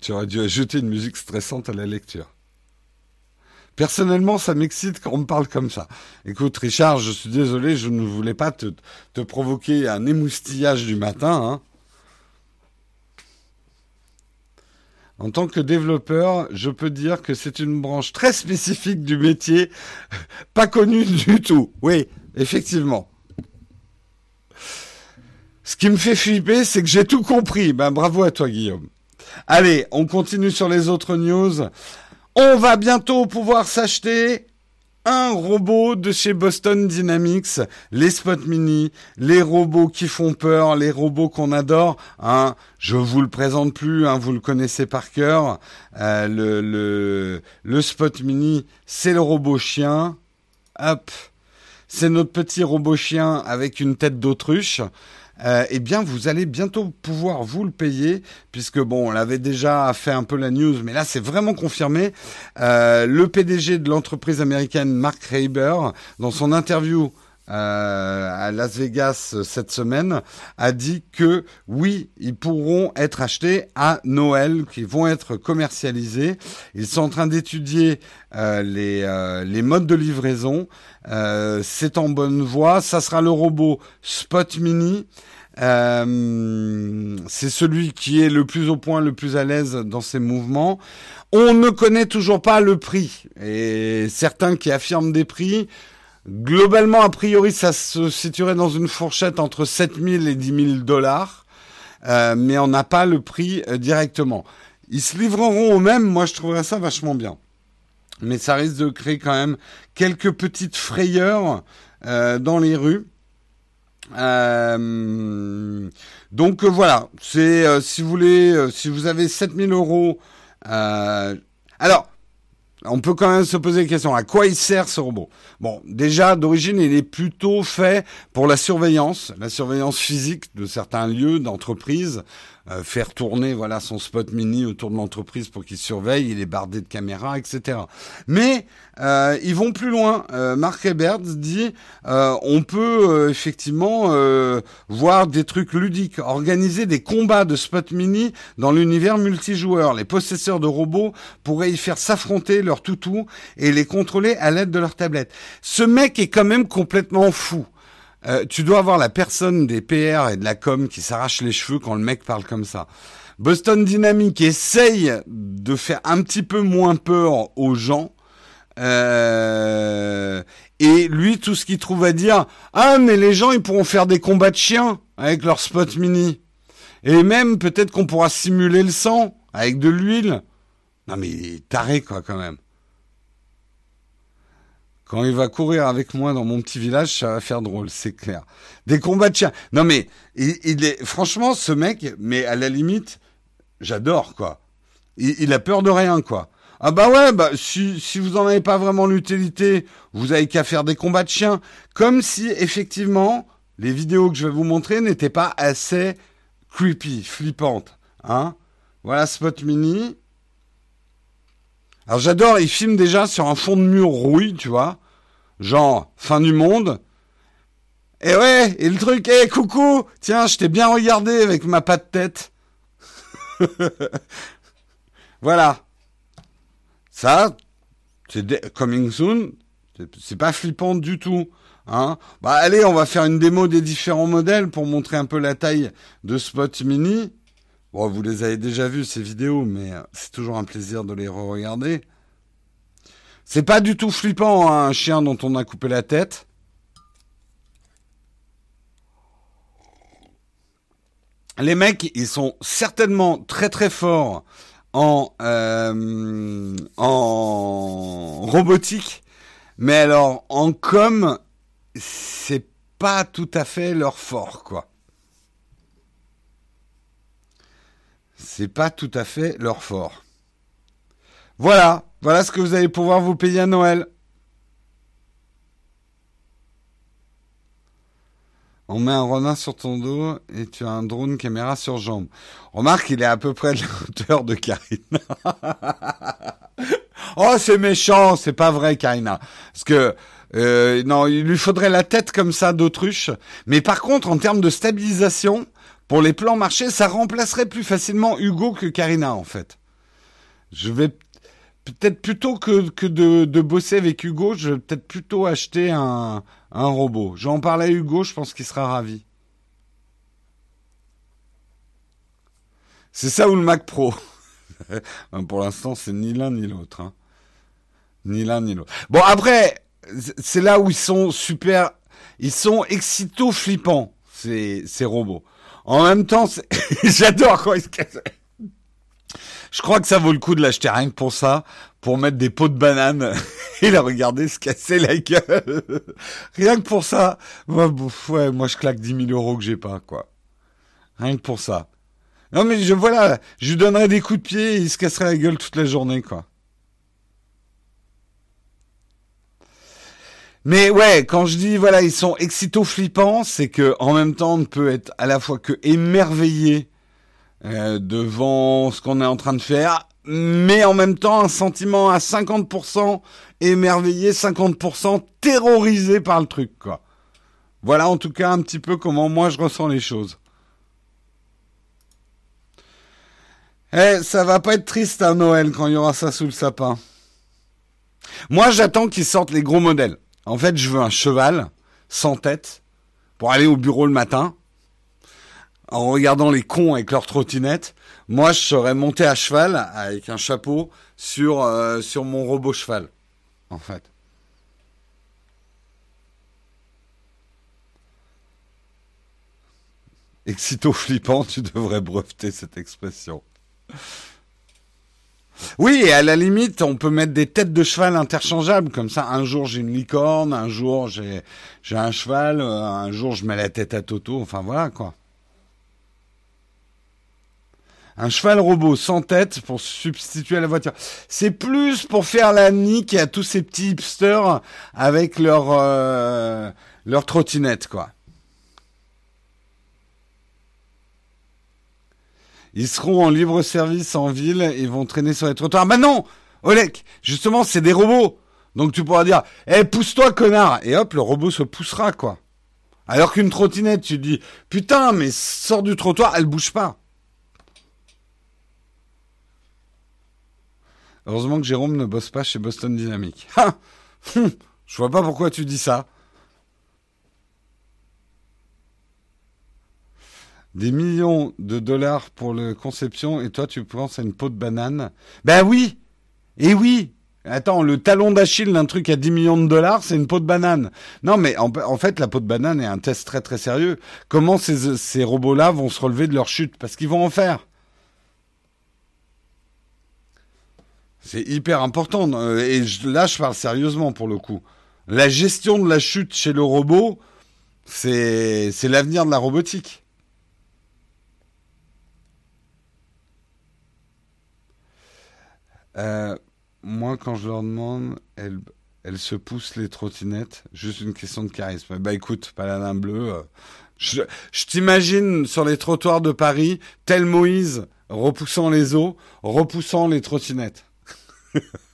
Tu aurais dû ajouter une musique stressante à la lecture. Personnellement, ça m'excite quand on me parle comme ça. Écoute, Richard, je suis désolé, je ne voulais pas te, provoquer un émoustillage du matin. Hein. En tant que développeur, je peux dire que c'est une branche très spécifique du métier, pas connue du tout. Oui, effectivement. Ce qui me fait flipper, c'est que j'ai tout compris. Ben, bravo à toi, Guillaume. Allez, on continue sur les autres news. On va bientôt pouvoir s'acheter un robot de chez Boston Dynamics, les Spot Mini, les robots qui font peur, les robots qu'on adore. Hein. Je vous le présente plus, hein, vous le connaissez par cœur. Euh, le, le, le Spot Mini, c'est le robot chien. Hop, c'est notre petit robot chien avec une tête d'autruche euh, eh bien, vous allez bientôt pouvoir vous le payer, puisque bon, on l'avait déjà fait un peu la news, mais là, c'est vraiment confirmé. Euh, le PDG de l'entreprise américaine, Mark Reiber, dans son interview euh, à Las Vegas cette semaine, a dit que oui, ils pourront être achetés à Noël, qu'ils vont être commercialisés. Ils sont en train d'étudier les, les modes de livraison. C'est en bonne voie. Ça sera le robot Spot Mini. C'est celui qui est le plus au point, le plus à l'aise dans ses mouvements. On ne connaît toujours pas le prix. Et certains qui affirment des prix, Globalement, a priori, ça se situerait dans une fourchette entre 7000 et 10 000 dollars, euh, mais on n'a pas le prix euh, directement. Ils se livreront au même, moi je trouverais ça vachement bien. Mais ça risque de créer quand même quelques petites frayeurs euh, dans les rues. Donc voilà, c'est si vous voulez, si vous avez 7000 euros. alors, on peut quand même se poser la question, à quoi il sert ce robot? Bon, déjà, d'origine, il est plutôt fait pour la surveillance, la surveillance physique de certains lieux, d'entreprises, euh, faire tourner voilà son spot mini autour de l'entreprise pour qu'il surveille, il est bardé de caméras, etc. Mais euh, ils vont plus loin. Euh, Mark Ebert dit on peut effectivement voir des trucs ludiques, organiser des combats de spot mini dans l'univers multijoueur. Les possesseurs de robots pourraient y faire s'affronter leurs toutous et les contrôler à l'aide de leur tablette. Ce mec est quand même complètement fou. Euh, tu dois avoir la personne des PR et de la com qui s'arrache les cheveux quand le mec parle comme ça. Boston Dynamics essaye de faire un petit peu moins peur aux gens. Euh, et lui, tout ce qu'il trouve à dire, ah mais les gens, ils pourront faire des combats de chiens avec leur spot mini. Et même peut-être qu'on pourra simuler le sang avec de l'huile. Non mais il est taré quoi quand même. Quand il va courir avec moi dans mon petit village, ça va faire drôle, c'est clair. Des combats de chiens. Non mais, il, est, franchement, ce mec, mais à la limite, j'adore quoi. Il, a peur de rien quoi. Ah bah ouais, bah si, si vous en avez pas vraiment l'utilité, vous avez qu'à faire des combats de chiens. Comme si effectivement les vidéos que je vais vous montrer n'étaient pas assez creepy, flippantes. Hein Voilà Spot Mini. Alors j'adore, il filme déjà sur un fond de mur rouille, tu vois. Genre, fin du monde. Et ouais, et le truc, hé, coucou, tiens, je t'ai bien regardé avec ma patte tête. voilà. Ça, c'est coming soon. C'est pas flippant du tout. Hein bah allez, on va faire une démo des différents modèles pour montrer un peu la taille de Spot Mini. Bon, vous les avez déjà vus ces vidéos, mais euh, c'est toujours un plaisir de les re-regarder. C'est pas du tout flippant, hein, un chien dont on a coupé la tête. Les mecs, ils sont certainement très très forts en, euh, en robotique, mais alors en com, c'est pas tout à fait leur fort, quoi. C'est pas tout à fait leur fort. Voilà, voilà ce que vous allez pouvoir vous payer à Noël. On met un renard sur ton dos et tu as un drone caméra sur jambe. Remarque, il est à peu près de la hauteur de Karina. oh, c'est méchant, c'est pas vrai, Karina. Parce que euh, non, il lui faudrait la tête comme ça d'autruche. Mais par contre, en termes de stabilisation, pour les plans marchés, ça remplacerait plus facilement Hugo que Karina, en fait. Je vais peut-être plutôt que, de, bosser avec Hugo, je vais peut-être plutôt acheter un, un robot. J'en parlais à Hugo, je pense qu'il sera ravi. C'est ça ou le Mac Pro? Pour l'instant, c'est ni l'un ni l'autre. Hein. Ni l'un ni l'autre. Bon, après, c'est là où ils sont super... Ils sont excito flippants, ces, ces robots. En même temps, j'adore quand ils se cassent. Je crois que ça vaut le coup de l'acheter rien que pour ça, pour mettre des pots de banane et la regarder se casser la gueule. rien que pour ça, moi, ouais, moi je claque 10 000 euros que j'ai pas, quoi. Rien que pour ça. Non mais je voilà, je lui donnerais des coups de pied et il se casserait la gueule toute la journée, quoi. Mais ouais, quand je dis voilà, ils sont excito flippants, c'est que en même temps, on peut être à la fois que émerveillé euh, devant ce qu'on est en train de faire, mais en même temps un sentiment à 50% émerveillé, 50% terrorisé par le truc, quoi. Voilà en tout cas un petit peu comment moi je ressens les choses. Eh, ça va pas être triste à Noël quand il y aura ça sous le sapin. Moi, j'attends qu'ils sortent les gros modèles. En fait, je veux un cheval sans tête pour aller au bureau le matin en regardant les cons avec leur trottinette. Moi, je serais monté à cheval avec un chapeau sur, euh, sur mon robot cheval, en fait. Excito flippant, tu devrais breveter cette expression. Oui, et à la limite, on peut mettre des têtes de cheval interchangeables. Comme ça, un jour j'ai une licorne, un jour j'ai j'ai un cheval, euh, un jour je mets la tête à Toto. Enfin voilà quoi. Un cheval robot sans tête pour substituer à la voiture. C'est plus pour faire la nique à tous ces petits hipsters avec leur euh, leur trottinette quoi. Ils seront en libre service en ville et vont traîner sur les trottoirs. Bah non Olek, justement, c'est des robots. Donc tu pourras dire, eh, pousse-toi, connard Et hop, le robot se poussera, quoi. Alors qu'une trottinette, tu dis, putain, mais sors du trottoir, elle bouge pas. Heureusement que Jérôme ne bosse pas chez Boston Dynamics. Je vois pas pourquoi tu dis ça. Des millions de dollars pour la conception et toi tu penses à une peau de banane Ben oui Et oui Attends, le talon d'Achille d'un truc à 10 millions de dollars, c'est une peau de banane. Non, mais en, fait, la peau de banane est un test très très sérieux. Comment ces, robots-là vont se relever de leur chute? Parce qu'ils vont en faire. C'est hyper important. Et là, je parle sérieusement pour le coup. La gestion de la chute chez le robot, c'est l'avenir de la robotique. Euh, moi, quand je leur demande, elles, elles se poussent les trottinettes. Juste une question de charisme. Bah écoute, paladin bleu. Euh, je, je t'imagine sur les trottoirs de Paris, tel Moïse, repoussant les eaux, repoussant les trottinettes.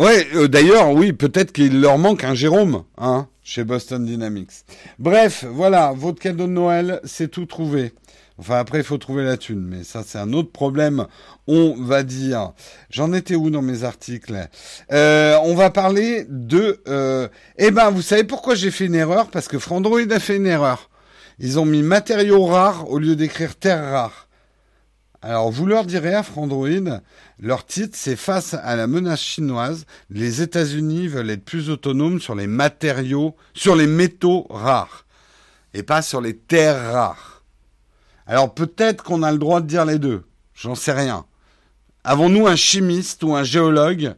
ouais, euh, d'ailleurs, oui, peut-être qu'il leur manque un Jérôme, hein chez Boston Dynamics. Bref, voilà, votre cadeau de Noël, c'est tout trouvé. Enfin, après, il faut trouver la thune, mais ça, c'est un autre problème, on va dire. J'en étais où dans mes articles? Euh, On va parler de... Euh, eh ben, vous savez pourquoi j'ai fait une erreur? Parce que Frandroid a fait une erreur. Ils ont mis matériaux rares au lieu d'écrire terres rares. Alors, vous leur direz à Frandroid, leur titre, c'est Face à la menace chinoise, les États-Unis veulent être plus autonomes sur les matériaux, sur les métaux rares, et pas sur les terres rares. Alors, peut-être qu'on a le droit de dire les deux. J'en sais rien. Avons-nous un chimiste ou un géologue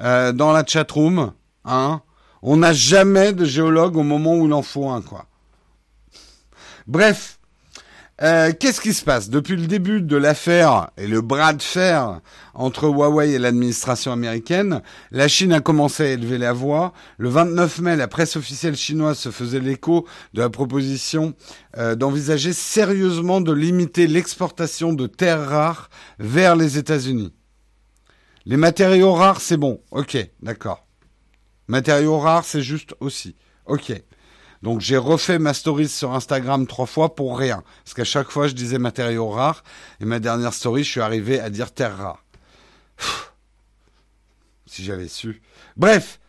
euh, dans la chatroom. Hein? On n'a jamais de géologue au moment où il en faut un, quoi. Bref, euh, qu'est-ce qui se passe Depuis le début de l'affaire et le bras de fer entre Huawei et l'administration américaine, la Chine a commencé à élever la voix. Le 29 mai, la presse officielle chinoise se faisait l'écho de la proposition euh, d'envisager sérieusement de limiter l'exportation de terres rares vers les États-Unis. Les matériaux rares, c'est bon. Ok, d'accord. Matériaux rares, c'est juste aussi. Ok. Donc j'ai refait ma story sur Instagram trois fois pour rien. Parce qu'à chaque fois, je disais matériaux rares. Et ma dernière story, je suis arrivé à dire terre rare. Si j'avais su. Bref,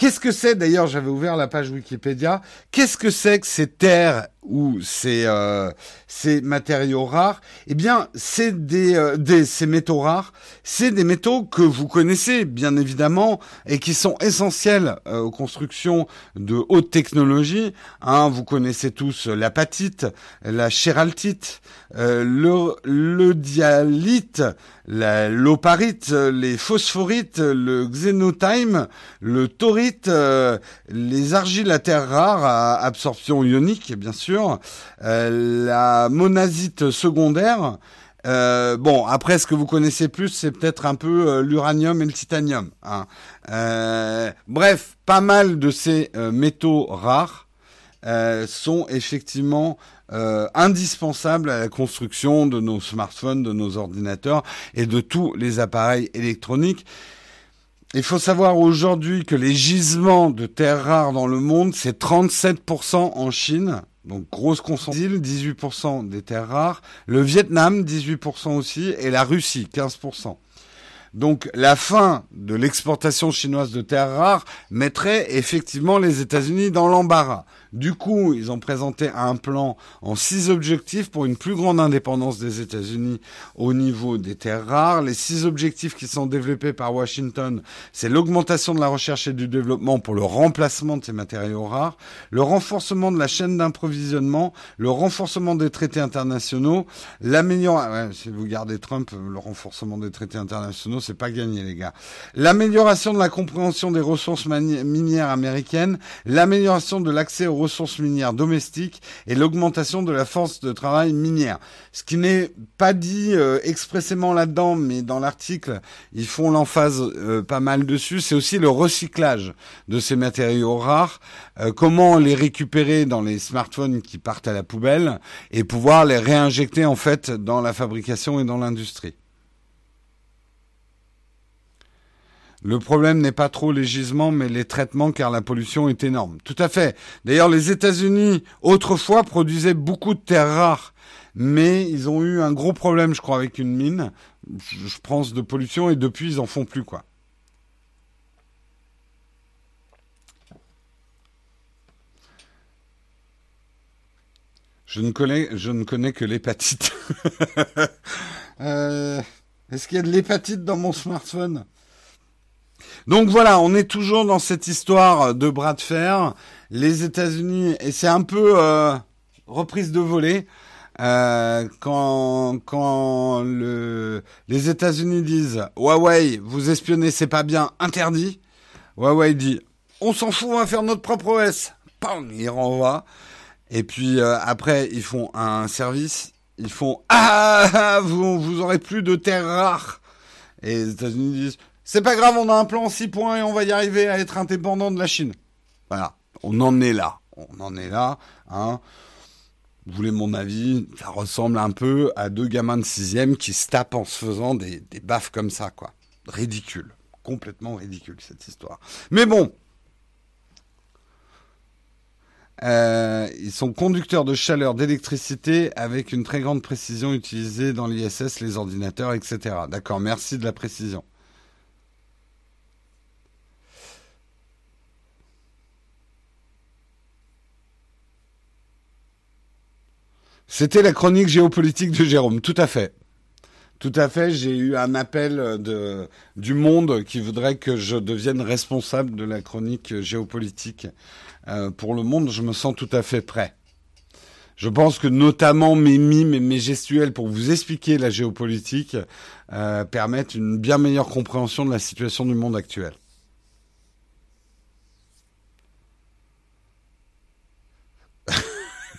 Qu'est-ce que c'est? D'ailleurs J'avais ouvert la page Wikipédia. Qu'est-ce que c'est que ces terres ou ces euh, ces matériaux rares Eh bien, c'est des, euh, des ces métaux rares. C'est des métaux que vous connaissez bien évidemment et qui sont essentiels euh, aux constructions de haute technologie. Hein, vous connaissez tous l'apatite, la chéraltite, le le dialyte, l'oparite, les phosphorites, le xénotime, le taurite, euh, les argiles à terre rares à absorption ionique, bien sûr, euh, la monazite secondaire. Euh, bon, après, ce que vous connaissez plus, c'est peut-être un peu l'uranium et le titanium. Hein. bref, pas mal de ces métaux rares sont effectivement euh, indispensable à la construction de nos smartphones, de nos ordinateurs et de tous les appareils électroniques. Il faut savoir aujourd'hui que les gisements de terres rares dans le monde, c'est 37% en Chine, donc grosse concentration, 18% des terres rares, le Vietnam 18% aussi, et la Russie 15%. Donc la fin de l'exportation chinoise de terres rares mettrait effectivement les États-Unis dans l'embarras. Du coup, ils ont présenté un plan en six objectifs pour une plus grande indépendance des États-Unis au niveau des terres rares. Les six objectifs qui sont développés par Washington, c'est l'augmentation de la recherche et du développement pour le remplacement de ces matériaux rares, le renforcement de la chaîne d'approvisionnement, le renforcement des traités internationaux, l'amélioration, ouais, si vous gardez Trump, le renforcement des traités internationaux, c'est pas gagné, les gars. L'amélioration de la compréhension des ressources minières américaines, l'amélioration de l'accès aux ressources minières domestiques et l'augmentation de la force de travail minière. Ce qui n'est pas dit euh, expressément là-dedans, mais dans l'article, ils font l'emphase euh, pas mal dessus, c'est aussi le recyclage de ces matériaux rares, euh, comment les récupérer dans les smartphones qui partent à la poubelle et pouvoir les réinjecter en fait dans la fabrication et dans l'industrie. Le problème n'est pas trop les gisements, mais les traitements, car la pollution est énorme. Tout à fait. D'ailleurs, les États-Unis, autrefois, produisaient beaucoup de terres rares, mais ils ont eu un gros problème, je crois, avec une mine, je pense, de pollution, et depuis, ils en font plus, quoi. Je ne connais, que l'hépatite. euh, Est-ce qu'il y a de l'hépatite dans mon smartphone? Donc voilà, on est toujours dans cette histoire de bras de fer. Les États-Unis, et c'est un peu euh, reprise de volée. Euh, quand quand le, les États-Unis disent Huawei, vous espionnez, c'est pas bien, interdit. Huawei dit on s'en fout, on va faire notre propre OS. Pam, il renvoie. Et puis euh, après, ils font un service. Ils font ah vous vous aurez plus de terres rares. Et les États-Unis disent c'est pas grave, on a un plan en 6 points et on va y arriver à être indépendant de la Chine. Voilà, on en est là. On en est là. Hein. Vous voulez mon avis? Ça ressemble un peu à deux gamins de sixième qui se tapent en se faisant des, des baffes comme ça, quoi. Ridicule. Complètement ridicule, cette histoire. Mais bon, euh, ils sont conducteurs de chaleur, d'électricité avec une très grande précision utilisée dans l'ISS, les ordinateurs, etc. D'accord, merci de la précision. C'était la chronique géopolitique de Jérôme, tout à fait. Tout à fait, j'ai eu un appel de, du monde qui voudrait que je devienne responsable de la chronique géopolitique euh, pour le monde. Je me sens tout à fait prêt. Je pense que notamment mes mimes et mes gestuels pour vous expliquer la géopolitique euh, permettent une bien meilleure compréhension de la situation du monde actuel.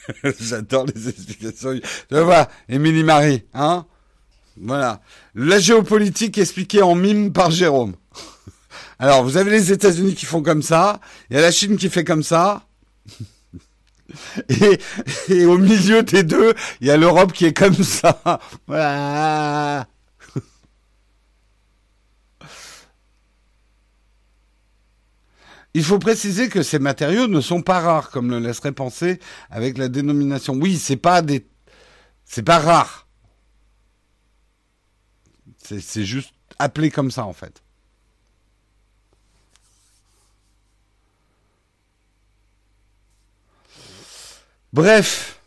J'adore les explications. Tu vois, Émilie Marie, hein? Voilà. La géopolitique expliquée en mime par Jérôme. Alors, vous avez les États-Unis qui font comme ça, il y a la Chine qui fait comme ça. Et, et au milieu des deux, il y a l'Europe qui est comme ça. Voilà. Il faut préciser que ces matériaux ne sont pas rares, comme le laisserait penser avec la dénomination. Oui, c'est pas des, c'est pas rare. C'est juste appelé comme ça en fait. Bref.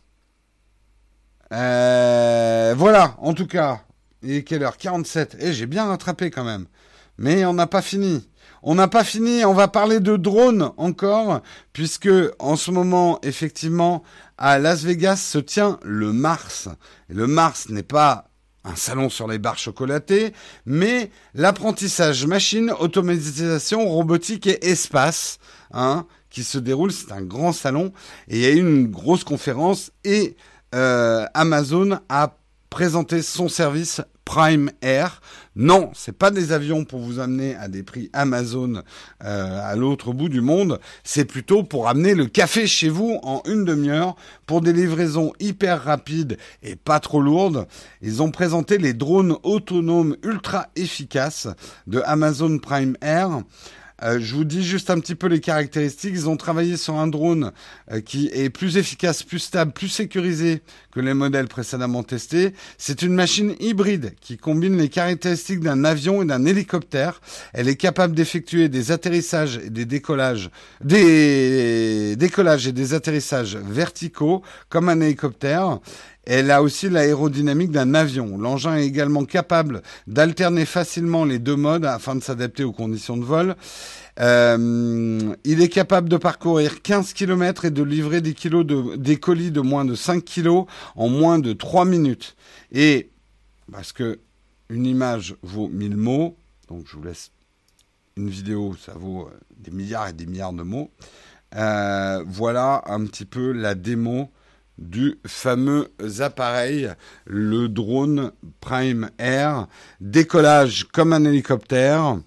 Euh, voilà, en tout cas. Et quelle heure? 47. Et eh, j'ai bien rattrapé quand même. Mais on n'a pas fini. On n'a pas fini, on va parler de drones encore, puisque en ce moment, effectivement, à Las Vegas se tient le Mars. Le Mars n'est pas un salon sur les barres chocolatées, mais l'apprentissage machine, automatisation, robotique et espace, hein, qui se déroule. C'est un grand salon et il y a eu une grosse conférence et euh, Amazon a présenté son service Prime Air. Non, c'est pas des avions pour vous amener à des prix Amazon euh, à l'autre bout du monde. C'est plutôt pour amener le café chez vous en une demi-heure pour des livraisons hyper rapides et pas trop lourdes. Ils ont présenté les drones autonomes ultra efficaces de Amazon Prime Air. Euh, je vous dis juste un petit peu les caractéristiques. Ils ont travaillé sur un drone euh, qui est plus efficace, plus stable, plus sécurisé que les modèles précédemment testés. C'est une machine hybride qui combine les caractéristiques d'un avion et d'un hélicoptère. Elle est capable d'effectuer des atterrissages et des décollages, des décollages et des atterrissages verticaux comme un hélicoptère. Elle a aussi l'aérodynamique d'un avion. L'engin est également capable d'alterner facilement les deux modes afin de s'adapter aux conditions de vol. Euh, il est capable de parcourir 15 km et de livrer des, colis de moins de 5 kg en moins de 3 minutes. Et parce que une image vaut 1000 mots, donc je vous laisse une vidéo, ça vaut euh, des milliards et des milliards de mots. Euh, voilà un petit peu la démo du fameux appareil, le drone Prime Air. Décollage comme un hélicoptère.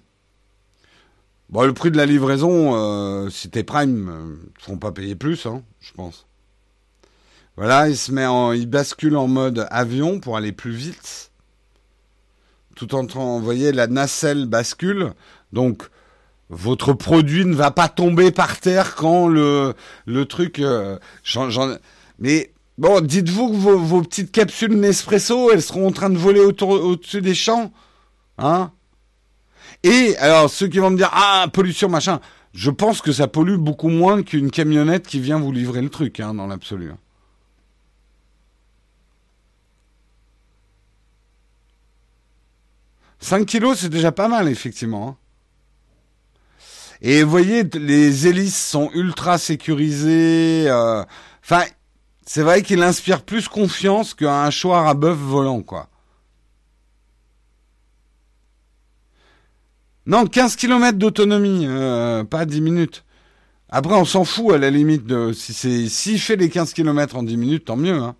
Bon, le prix de la livraison, euh, si t'es Prime, euh, ne feront pas payer plus, hein, je pense. Voilà, il se met il bascule en mode avion pour aller plus vite. Tout en train, vous voyez, la nacelle bascule. Donc, votre produit ne va pas tomber par terre quand le, le truc, euh, mais bon, dites-vous que vos, petites capsules Nespresso, elles seront en train de voler au-dessus des champs. Hein Et alors, ceux qui vont me dire, ah, pollution, machin, je pense que ça pollue beaucoup moins qu'une camionnette qui vient vous livrer le truc, hein, dans l'absolu. 5 kilos, c'est déjà pas mal, effectivement. Hein. Et vous voyez, les hélices sont ultra sécurisées. Euh, enfin, c'est vrai qu'il inspire plus confiance qu'un choix à bœuf volant, quoi. Non, 15 km d'autonomie, euh, pas 10 minutes. Après, on s'en fout à la limite de si c'est s'il fait les 15 km en 10 minutes, tant mieux. Hein.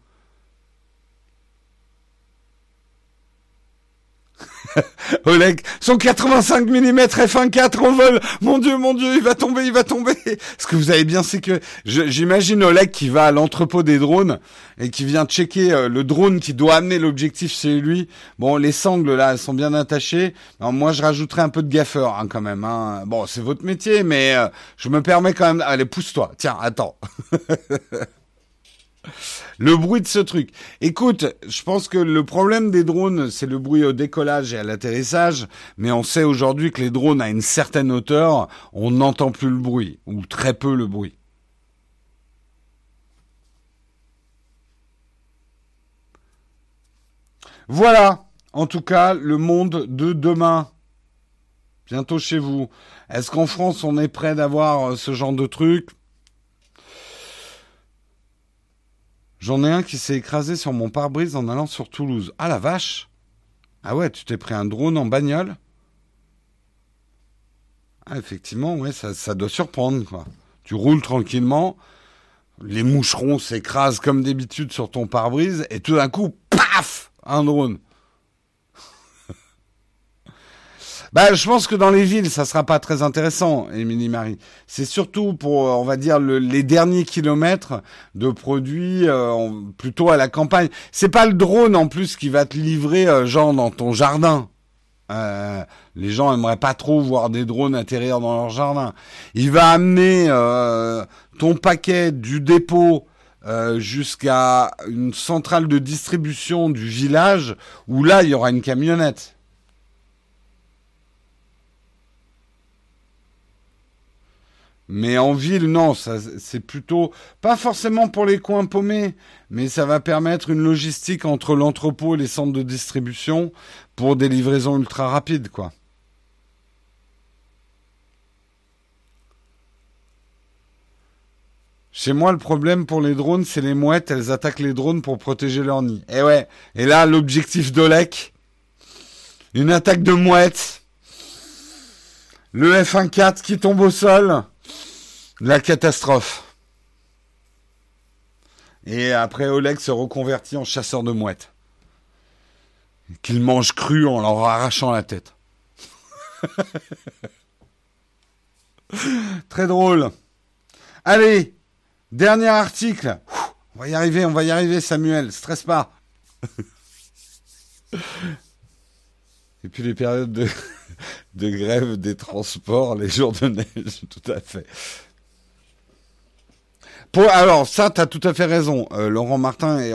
Oleg, son 85 mm F1.4 en vol. Mon Dieu, mon Dieu, il va tomber, il va tomber. Ce que vous avez bien, c'est que j'imagine Oleg qui va à l'entrepôt des drones et qui vient checker euh, le drone qui doit amener l'objectif chez lui. Bon, les sangles là, elles sont bien attachées. moi, je rajouterai un peu de gaffeur hein, quand même. Hein. Bon, c'est votre métier, mais euh, je me permets quand même. Allez, pousse-toi. Tiens, attends. Le bruit de ce truc. Écoute, je pense que le problème des drones, c'est le bruit au décollage et à l'atterrissage, mais on sait aujourd'hui que les drones à une certaine hauteur, on n'entend plus le bruit, ou très peu le bruit. Voilà, en tout cas, le monde de demain. Bientôt chez vous. Est-ce qu'en France, on est prêt d'avoir ce genre de truc? J'en ai un qui s'est écrasé sur mon pare-brise en allant sur Toulouse. Ah la vache Ah ouais, tu t'es pris un drone en bagnole? Ah, effectivement, ouais, ça, ça doit surprendre, quoi. Tu roules tranquillement, les moucherons s'écrasent comme d'habitude sur ton pare-brise, et tout d'un coup, paf Un drone. Bah, je pense que dans les villes, ça sera pas très intéressant, Émilie Marie. C'est surtout pour, on va dire, les derniers kilomètres de produits euh, plutôt à la campagne. C'est pas le drone en plus qui va te livrer, euh, genre dans ton jardin. Euh, les gens aimeraient pas trop voir des drones atterrir dans leur jardin. Il va amener euh, ton paquet du dépôt euh, jusqu'à une centrale de distribution du village où là il y aura une camionnette. Mais en ville, non, c'est plutôt pas forcément pour les coins paumés, mais ça va permettre une logistique entre l'entrepôt et les centres de distribution pour des livraisons ultra rapides, quoi. Chez moi, le problème pour les drones, c'est les mouettes, elles attaquent les drones pour protéger leur nid. Et eh ouais, et là, l'objectif d'Olek, une attaque de mouettes, le F1.4 qui tombe au sol, la catastrophe. Et après, Oleg se reconvertit en chasseur de mouettes. Qu'il mange cru en leur arrachant la tête. Très drôle. Allez, dernier article. On va y arriver, on va y arriver, Samuel. Stresse pas. Et puis les périodes de, de grève des transports, les jours de neige, tout à fait alors ça, tu as tout à fait raison. Euh, Laurent Martin, et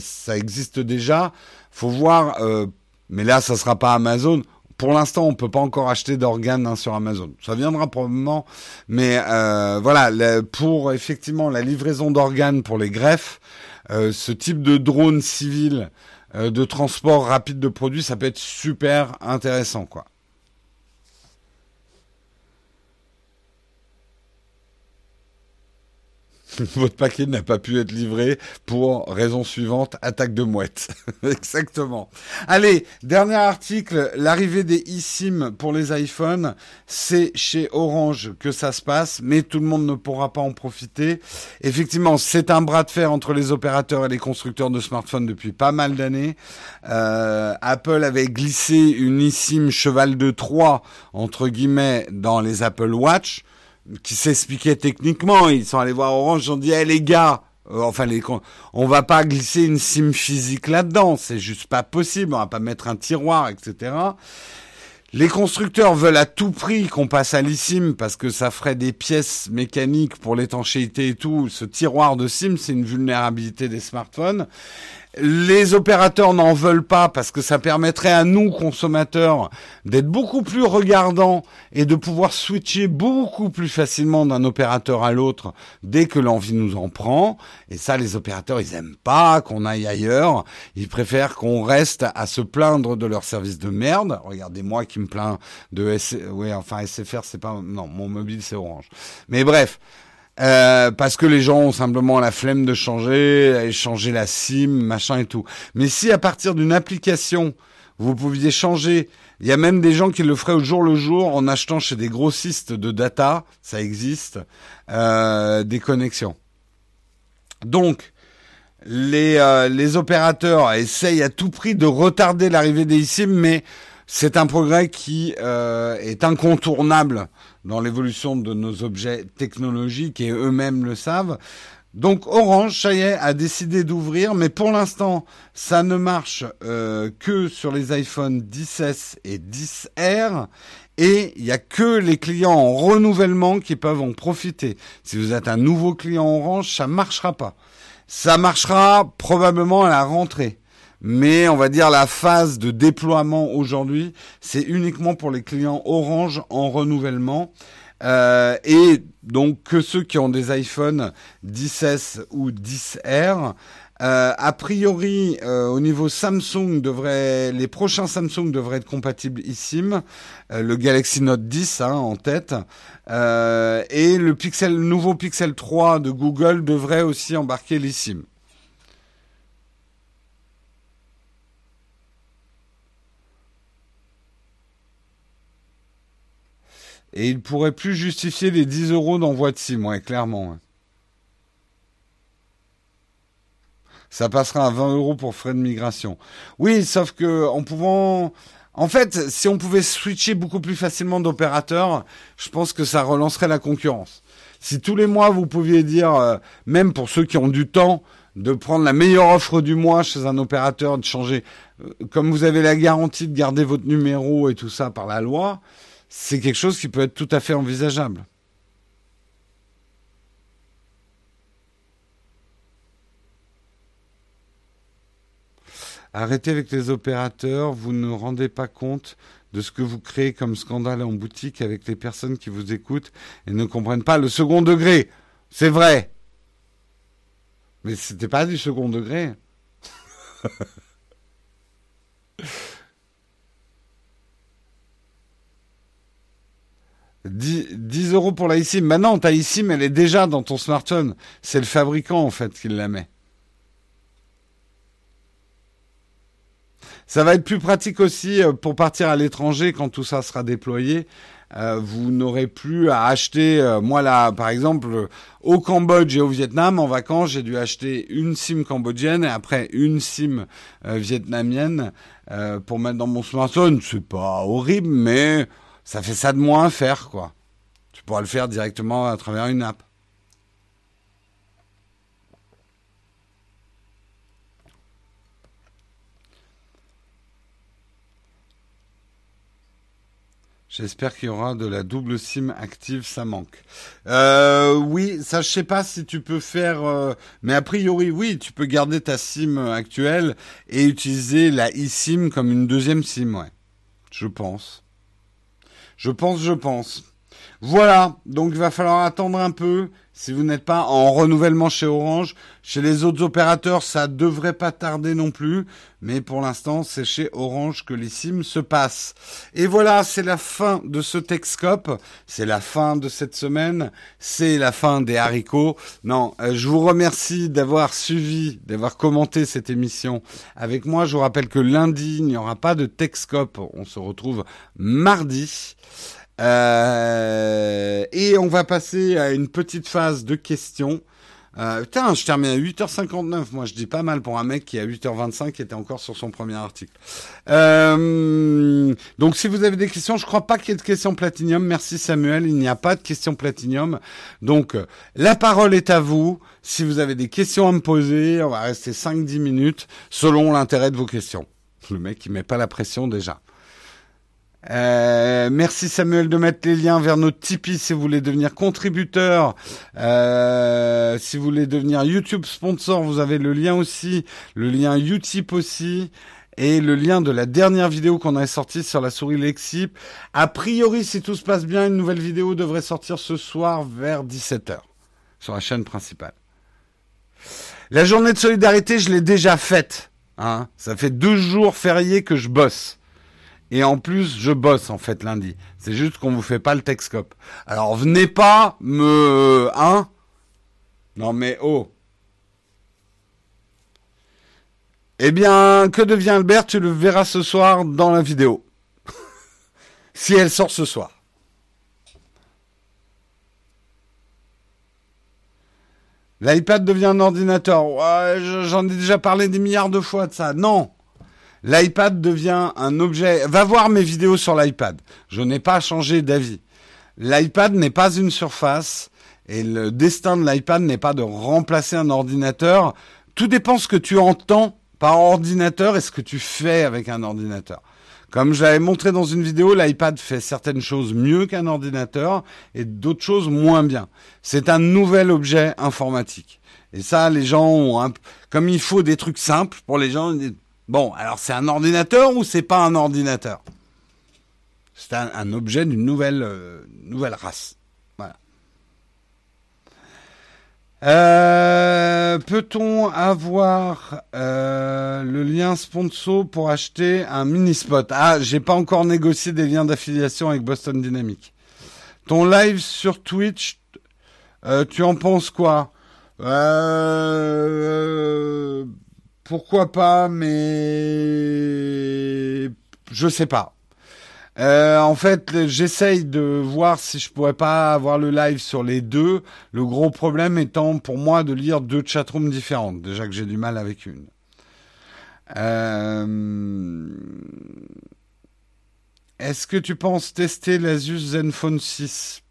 ça existe déjà. faut voir, euh, mais là, ça sera pas Amazon. Pour l'instant, on peut pas encore acheter d'organes hein, sur Amazon. Ça viendra probablement, mais euh, voilà, pour effectivement la livraison d'organes pour les greffes, ce type de drone civil de transport rapide de produits, ça peut être super intéressant, quoi. Votre paquet n'a pas pu être livré pour raison suivante, attaque de mouette. Exactement. Allez, dernier article, l'arrivée des eSIM pour les iPhones, c'est chez Orange que ça se passe, mais tout le monde ne pourra pas en profiter. Effectivement, c'est un bras de fer entre les opérateurs et les constructeurs de smartphones depuis pas mal d'années. Euh, Apple avait glissé une eSIM cheval de Troie, entre guillemets, dans les Apple Watch qui s'expliquait techniquement. Ils sont allés voir Orange, ils ont dit, eh les gars, euh, enfin les on va pas glisser une SIM physique là-dedans, c'est juste pas possible, on va pas mettre un tiroir, etc. Les constructeurs veulent à tout prix qu'on passe à l'eSIM parce que ça ferait des pièces mécaniques pour l'étanchéité et tout. Ce tiroir de SIM, c'est une vulnérabilité des smartphones. Les opérateurs n'en veulent pas parce que ça permettrait à nous, consommateurs, d'être beaucoup plus regardants et de pouvoir switcher beaucoup plus facilement d'un opérateur à l'autre dès que l'envie nous en prend. Et ça, les opérateurs, ils aiment pas qu'on aille ailleurs. Ils préfèrent qu'on reste à se plaindre de leur service de merde. Regardez-moi qui me plains de S... Oui, enfin, SFR, c'est pas... Non, mon mobile, c'est Orange. Mais bref. Euh, parce que les gens ont simplement la flemme de changer, changer la SIM, machin et tout. Mais si à partir d'une application, vous pouviez changer, il y a même des gens qui le feraient au jour le jour en achetant chez des grossistes de data, ça existe, euh, des connexions. Donc, les, euh, les opérateurs essayent à tout prix de retarder l'arrivée des SIM, mais c'est un progrès qui est incontournable dans l'évolution de nos objets technologiques et eux-mêmes le savent. Donc Orange, ça a décidé d'ouvrir, mais pour l'instant, ça ne marche euh, que sur les iPhone 10s et 10R. Et il n'y a que les clients en renouvellement qui peuvent en profiter. Si vous êtes un nouveau client Orange, ça marchera pas. Ça marchera probablement à la rentrée mais on va dire la phase de déploiement aujourd'hui, c'est uniquement pour les clients Orange en renouvellement. Euh, et donc que ceux qui ont des iPhone 10S ou 10R. Euh, a priori, euh, au niveau Samsung, devrait, les prochains Samsung devraient être compatibles eSIM. le Galaxy Note 10 hein, en tête. et le Pixel, nouveau Pixel 3 de Google devrait aussi embarquer l'eSIM. Et il pourrait plus justifier les 10 euros d'envoi de SIM, ouais, clairement. Ça passera à 20 euros pour frais de migration. Oui, sauf que en pouvant, en fait, si on pouvait switcher beaucoup plus facilement d'opérateurs, je pense que ça relancerait la concurrence. Si tous les mois vous pouviez dire, euh, même pour ceux qui ont du temps, de prendre la meilleure offre du mois chez un opérateur, de changer, euh, comme vous avez la garantie de garder votre numéro et tout ça par la loi, c'est quelque chose qui peut être tout à fait envisageable. Arrêtez avec les opérateurs, vous ne rendez pas compte de ce que vous créez comme scandale en boutique avec les personnes qui vous écoutent et ne comprennent pas le second degré. C'est vrai. Mais c'était pas du second degré. 10, euros pour la eSIM. Maintenant, ta eSIM, elle est déjà dans ton smartphone. C'est le fabricant, en fait, qui la met. Ça va être plus pratique aussi euh, pour partir à l'étranger quand tout ça sera déployé. Euh, vous n'aurez plus à acheter. Euh, moi là, par exemple, au Cambodge et au Vietnam, en vacances, j'ai dû acheter une SIM cambodgienne et après une SIM vietnamienne pour mettre dans mon smartphone. C'est pas horrible, mais ça fait ça de moins à faire, quoi. Tu pourras le faire directement à travers une app. J'espère qu'il y aura de la double SIM active, ça manque. Euh, oui, ça je sais pas si tu peux faire, euh, mais a priori oui, tu peux garder ta SIM actuelle et utiliser la eSIM comme une deuxième SIM, ouais. Je pense. Je pense, je pense. Voilà, donc il va falloir attendre un peu. Si vous n'êtes pas en renouvellement chez Orange, chez les autres opérateurs, ça devrait pas tarder non plus. Mais pour l'instant, c'est chez Orange que les SIM se passent. Et voilà, c'est la fin de ce Texcope. C'est la fin de cette semaine. C'est la fin des haricots. Non, euh, je vous remercie d'avoir suivi, d'avoir commenté cette émission avec moi. Je vous rappelle que lundi, il n'y aura pas de Texcope. On se retrouve mardi. Euh, et on va passer à une petite phase de questions. Euh, putain, je termine à 8h59. Moi, je dis pas mal pour un mec qui à 8h25 qui était encore sur son premier article. Euh, donc, si vous avez des questions, je crois pas qu'il y ait de questions platinium. Merci Samuel. Il n'y a pas de questions platinium. Donc, la parole est à vous. Si vous avez des questions à me poser, on va rester 5-10 minutes selon l'intérêt de vos questions. Le mec, il met pas la pression déjà. Euh, merci Samuel de mettre les liens vers notre Tipeee si vous voulez devenir contributeur. Euh, si vous voulez devenir YouTube sponsor, vous avez le lien aussi, le lien Utip aussi. Et le lien de la dernière vidéo qu'on a sortie sur la souris Lexip. A priori, si tout se passe bien, une nouvelle vidéo devrait sortir ce soir vers 17h sur la chaîne principale. La journée de solidarité, je l'ai déjà faite. Hein. Ça fait deux jours fériés que je bosse. Et en plus, je bosse en fait lundi. C'est juste qu'on vous fait pas le Texcope. Alors venez pas me... Hein? Non mais oh. Eh bien, que devient Albert? Tu le verras ce soir dans la vidéo. si elle sort ce soir. L'iPad devient un ordinateur. Ouais, J'en ai déjà parlé des milliards de fois de ça. Non L'iPad devient un objet. Va voir mes vidéos sur l'iPad. Je n'ai pas changé d'avis. L'iPad n'est pas une surface et le destin de l'iPad n'est pas de remplacer un ordinateur. Tout dépend ce que tu entends par ordinateur et ce que tu fais avec un ordinateur. Comme je l'avais montré dans une vidéo, l'iPad fait certaines choses mieux qu'un ordinateur et d'autres choses moins bien. C'est un nouvel objet informatique. Et ça, les gens ont un... comme il faut des trucs simples pour les gens, Bon, alors c'est un ordinateur ou c'est pas un ordinateur? C'est un, objet d'une nouvelle, euh, nouvelle race. Voilà. Euh, peut-on avoir euh, le lien sponsor pour acheter un mini spot Ah, j'ai pas encore négocié des liens d'affiliation avec Boston Dynamics. Ton live sur Twitch, tu en penses quoi? Euh, pourquoi pas, mais je sais pas. Euh, en fait, j'essaye de voir si je pourrais pas avoir le live sur les deux. Le gros problème étant pour moi de lire deux chatrooms différentes. Déjà que j'ai du mal avec une. Euh, est-ce que tu penses tester l'Asus Zenfone 6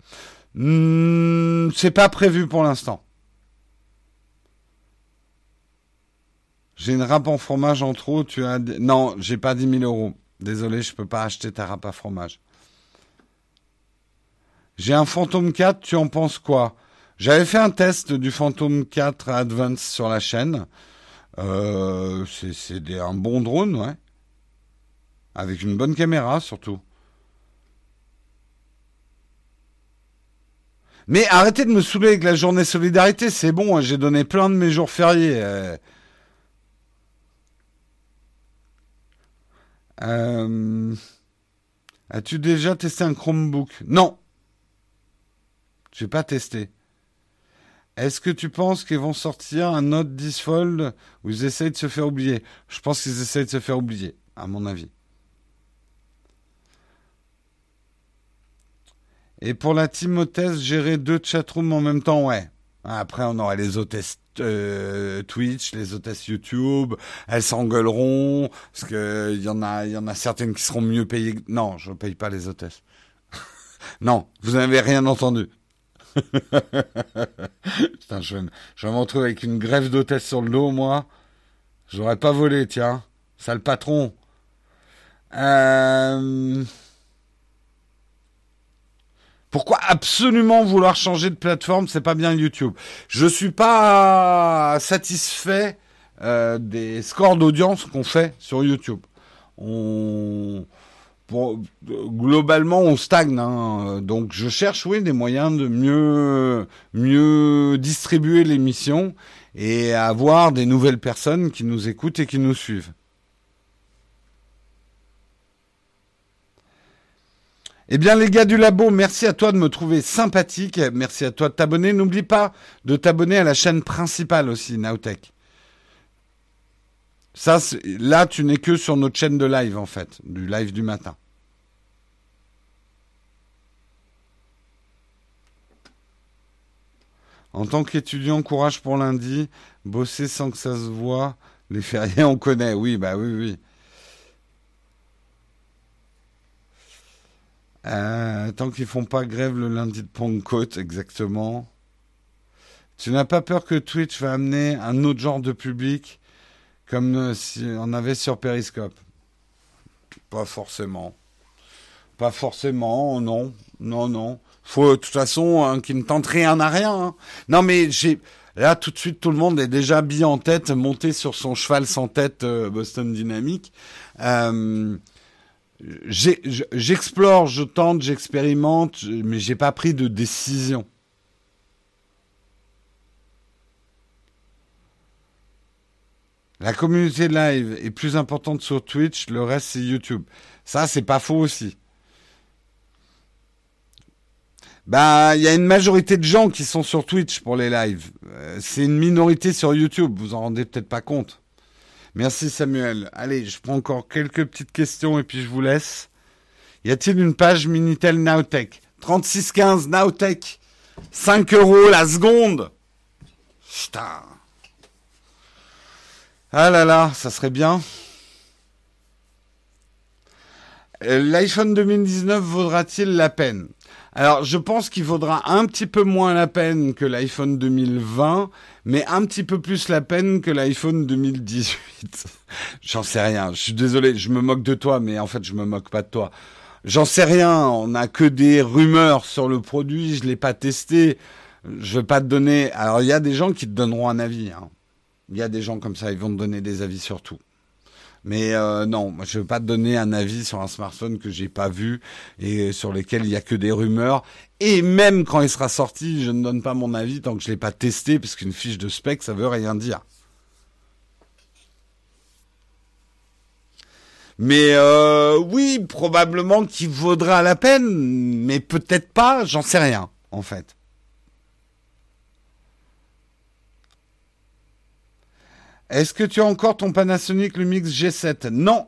hmm, C'est pas prévu pour l'instant. J'ai une râpe en fromage en trop. Tu as non, j'ai pas 10 000 euros. Désolé, je peux pas acheter ta râpe à fromage. J'ai un Phantom 4, tu en penses quoi? J'avais fait un test du Phantom 4 Advance sur la chaîne. Euh, c'est un bon drone, ouais. Avec une bonne caméra, surtout. Mais arrêtez de me saouler avec la journée solidarité, c'est bon, hein, j'ai donné plein de mes jours fériés. Euh. As-tu déjà testé un Chromebook? Non. J'ai pas testé. Est-ce que tu penses qu'ils vont sortir un Note 10 Fold où ils essayent de se faire oublier? Je pense qu'ils essayent de se faire oublier, à mon avis. Et pour la team hôtesse, gérer deux chatrooms en même temps, ouais. Après, on aura les hôtesses euh, Twitch, les hôtesses YouTube, elles s'engueuleront parce que il y en a, il a certaines qui seront mieux payées. Non, je ne paye pas les hôtesses. non, vous n'avez rien entendu. Putain, je, je me retrouver avec une grève d'hôtesse sur le dos, moi. J'aurais pas volé, tiens. Sale patron. Euh... Pourquoi absolument vouloir changer de plateforme C'est pas bien YouTube. Je suis pas satisfait euh, des scores d'audience qu'on fait sur YouTube. On globalement, on stagne. Hein. Donc, je cherche, oui, des moyens de mieux, mieux distribuer l'émission et avoir des nouvelles personnes qui nous écoutent et qui nous suivent. Eh bien, les gars du labo, merci à toi de me trouver sympathique. Merci à toi de t'abonner. N'oublie pas de t'abonner à la chaîne principale aussi, Nowtech. Ça, là, tu n'es que sur notre chaîne de live, en fait, du live du matin. En tant qu'étudiant, courage pour lundi. Bosser sans que ça se voit. Les fériés, on connaît. Oui, bah oui, oui. Euh, tant qu'ils font pas grève le lundi de Pentecôte, exactement. Tu n'as pas peur que Twitch va amener un autre genre de public comme euh, si on avait sur Periscope? Pas forcément. Pas forcément, non. Non, non. Faut, de toute façon, hein, ne tente rien à rien. Hein. Non, mais j'ai... Là, tout de suite, tout le monde est déjà habillé en tête, monté sur son cheval sans tête euh, Boston Dynamics. Euh, j'explore, je tente, j'expérimente, mais j'ai pas pris de décision. La communauté live est plus importante sur Twitch, le reste c'est YouTube. Ça, c'est pas faux aussi. Bah, il y a une majorité de gens qui sont sur Twitch pour les lives. Euh, c'est une minorité sur YouTube, vous en rendez peut-être pas compte. Merci Samuel. Allez, je prends encore quelques petites questions et puis je vous laisse. Y a-t-il une page Minitel Nowtech? 3615 Nowtech. 5 euros la seconde. Putain. Ah là là, ça serait bien. Euh, L'iPhone 2019 vaudra-t-il la peine? Alors, je pense qu'il vaudra un petit peu moins la peine que l'iPhone 2020, mais un petit peu plus la peine que l'iPhone 2018. J'en sais rien. Je suis désolé, je me moque de toi, mais en fait, je me moque pas de toi. J'en sais rien. On n'a que des rumeurs sur le produit. Je l'ai pas testé. Je veux pas te donner. Alors, il y a des gens qui te donneront un avis. Hein. Il y a des gens comme ça, ils vont te donner des avis sur tout. Mais euh, non, je ne veux pas te donner un avis sur un smartphone que j'ai pas vu et sur lequel il y a que des rumeurs. Et même quand il sera sorti, je ne donne pas mon avis tant que je l'ai pas testé, parce qu'une fiche de spec, ça veut rien dire. Mais euh, oui, probablement qu'il vaudra la peine, mais peut-être pas, j'en sais rien, en fait. Est-ce que tu as encore ton Panasonic Lumix G7 Non.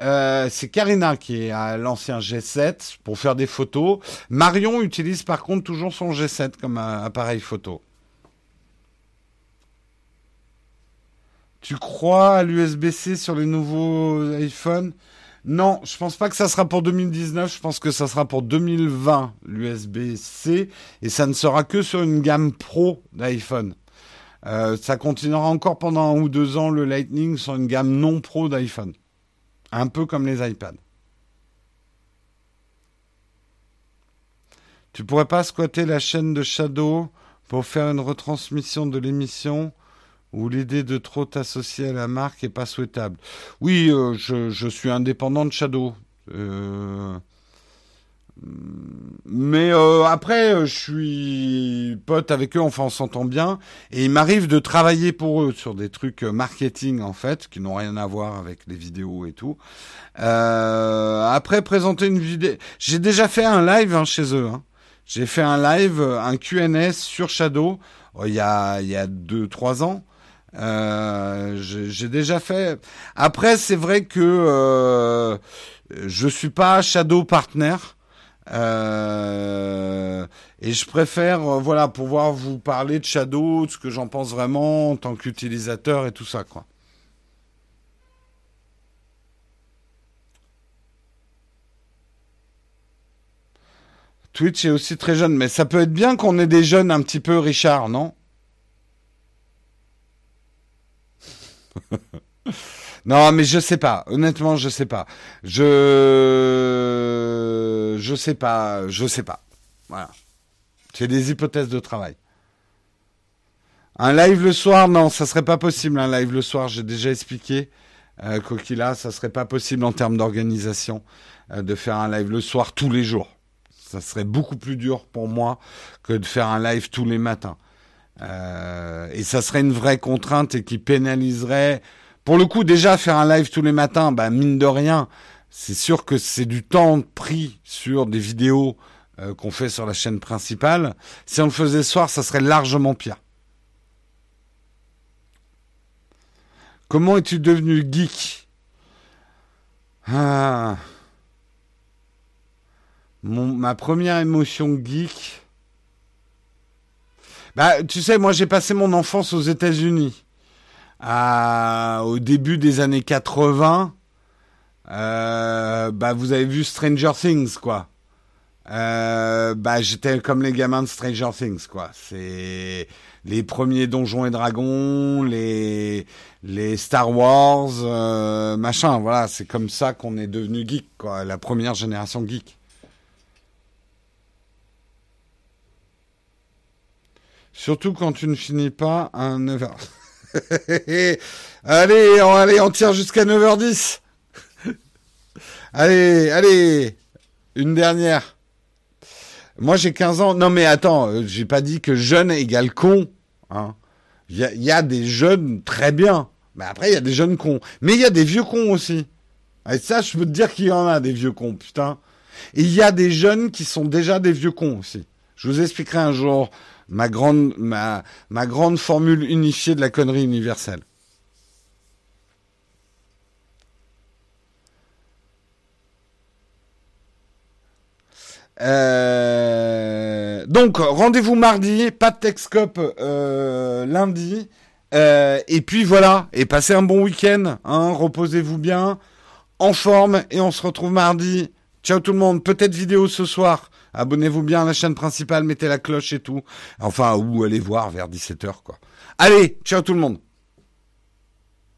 Euh, c'est Karina qui est l'ancien G7 pour faire des photos. Marion utilise par contre toujours son G7 comme appareil photo. Tu crois à l'USB-C sur les nouveaux iPhones? Non, je pense pas que ça sera pour 2019. Je pense que ça sera pour 2020 l'USB-C et ça ne sera que sur une gamme pro d'iPhone. Euh, ça continuera encore pendant un ou deux ans le Lightning sur une gamme non pro d'iPhone. Un peu comme les iPads. Tu pourrais pas squatter la chaîne de Shadow pour faire une retransmission de l'émission où l'idée de trop t'associer à la marque est pas souhaitable. Oui, euh, je, suis indépendant de Shadow. Euh, mais euh, après, euh, je suis pote avec eux, enfin on s'entend bien, et il m'arrive de travailler pour eux sur des trucs euh, marketing en fait, qui n'ont rien à voir avec les vidéos et tout. Euh, après, présenter une vidéo, j'ai déjà fait un live hein, chez eux. Hein. J'ai fait un live, un Q&A sur Shadow il y a il y a deux trois ans. Euh, j'ai déjà fait. Après, c'est vrai que euh, je suis pas Shadow partner. Euh, et je préfère, euh, voilà, pouvoir vous parler de Shadow, de ce que j'en pense vraiment en tant qu'utilisateur et tout ça, quoi. Twitch est aussi très jeune, mais ça peut être bien qu'on ait des jeunes un petit peu Richard, non? Non, mais je sais pas. Honnêtement, je sais pas. Je je sais pas. Je sais pas. Voilà. C'est des hypothèses de travail. Un live le soir, non, ça serait pas possible. Un live le soir, j'ai déjà expliqué. Euh, Coquilla, ça serait pas possible en termes d'organisation euh, de faire un live le soir tous les jours. Ça serait beaucoup plus dur pour moi que de faire un live tous les matins. Euh, et ça serait une vraie contrainte et qui pénaliserait pour le coup, déjà faire un live tous les matins, bah, mine de rien, c'est sûr que c'est du temps pris sur des vidéos euh, qu'on fait sur la chaîne principale. Si on le faisait soir, ça serait largement pire. Comment es-tu devenu geek? Ah. Ma première émotion geek. Bah, tu sais, moi j'ai passé mon enfance aux États-Unis au début des années 80, euh, bah vous avez vu Stranger Things quoi. Euh, bah j'étais comme les gamins de Stranger Things quoi. C'est les premiers Donjons et Dragons, les les Star Wars, euh, machin. Voilà, c'est comme ça qu'on est devenu geek quoi, la première génération geek. Surtout quand tu ne finis pas un 9h. allez, on, tire jusqu'à 9h10. allez, allez, une dernière. Moi, j'ai 15 ans. Non, mais attends, euh, j'ai pas dit que jeune égale con. Hein. Il y, a, des jeunes très bien. Mais après, il y a des jeunes cons. Mais il y a des vieux cons aussi. Et ça, je peux te dire qu'il y en a des vieux cons, putain. Et il y a des jeunes qui sont déjà des vieux cons aussi. Je vous expliquerai un jour ma grande, formule unifiée de la connerie universelle. Euh, donc, rendez-vous mardi, pas de Texcop euh, lundi. Euh, et puis voilà, et passez un bon week-end, hein, reposez-vous bien, en forme, et on se retrouve mardi. Ciao tout le monde, peut-être vidéo ce soir. Abonnez-vous bien à la chaîne principale, mettez la cloche et tout. Enfin, ou allez voir vers 17h, quoi. Allez, ciao tout le monde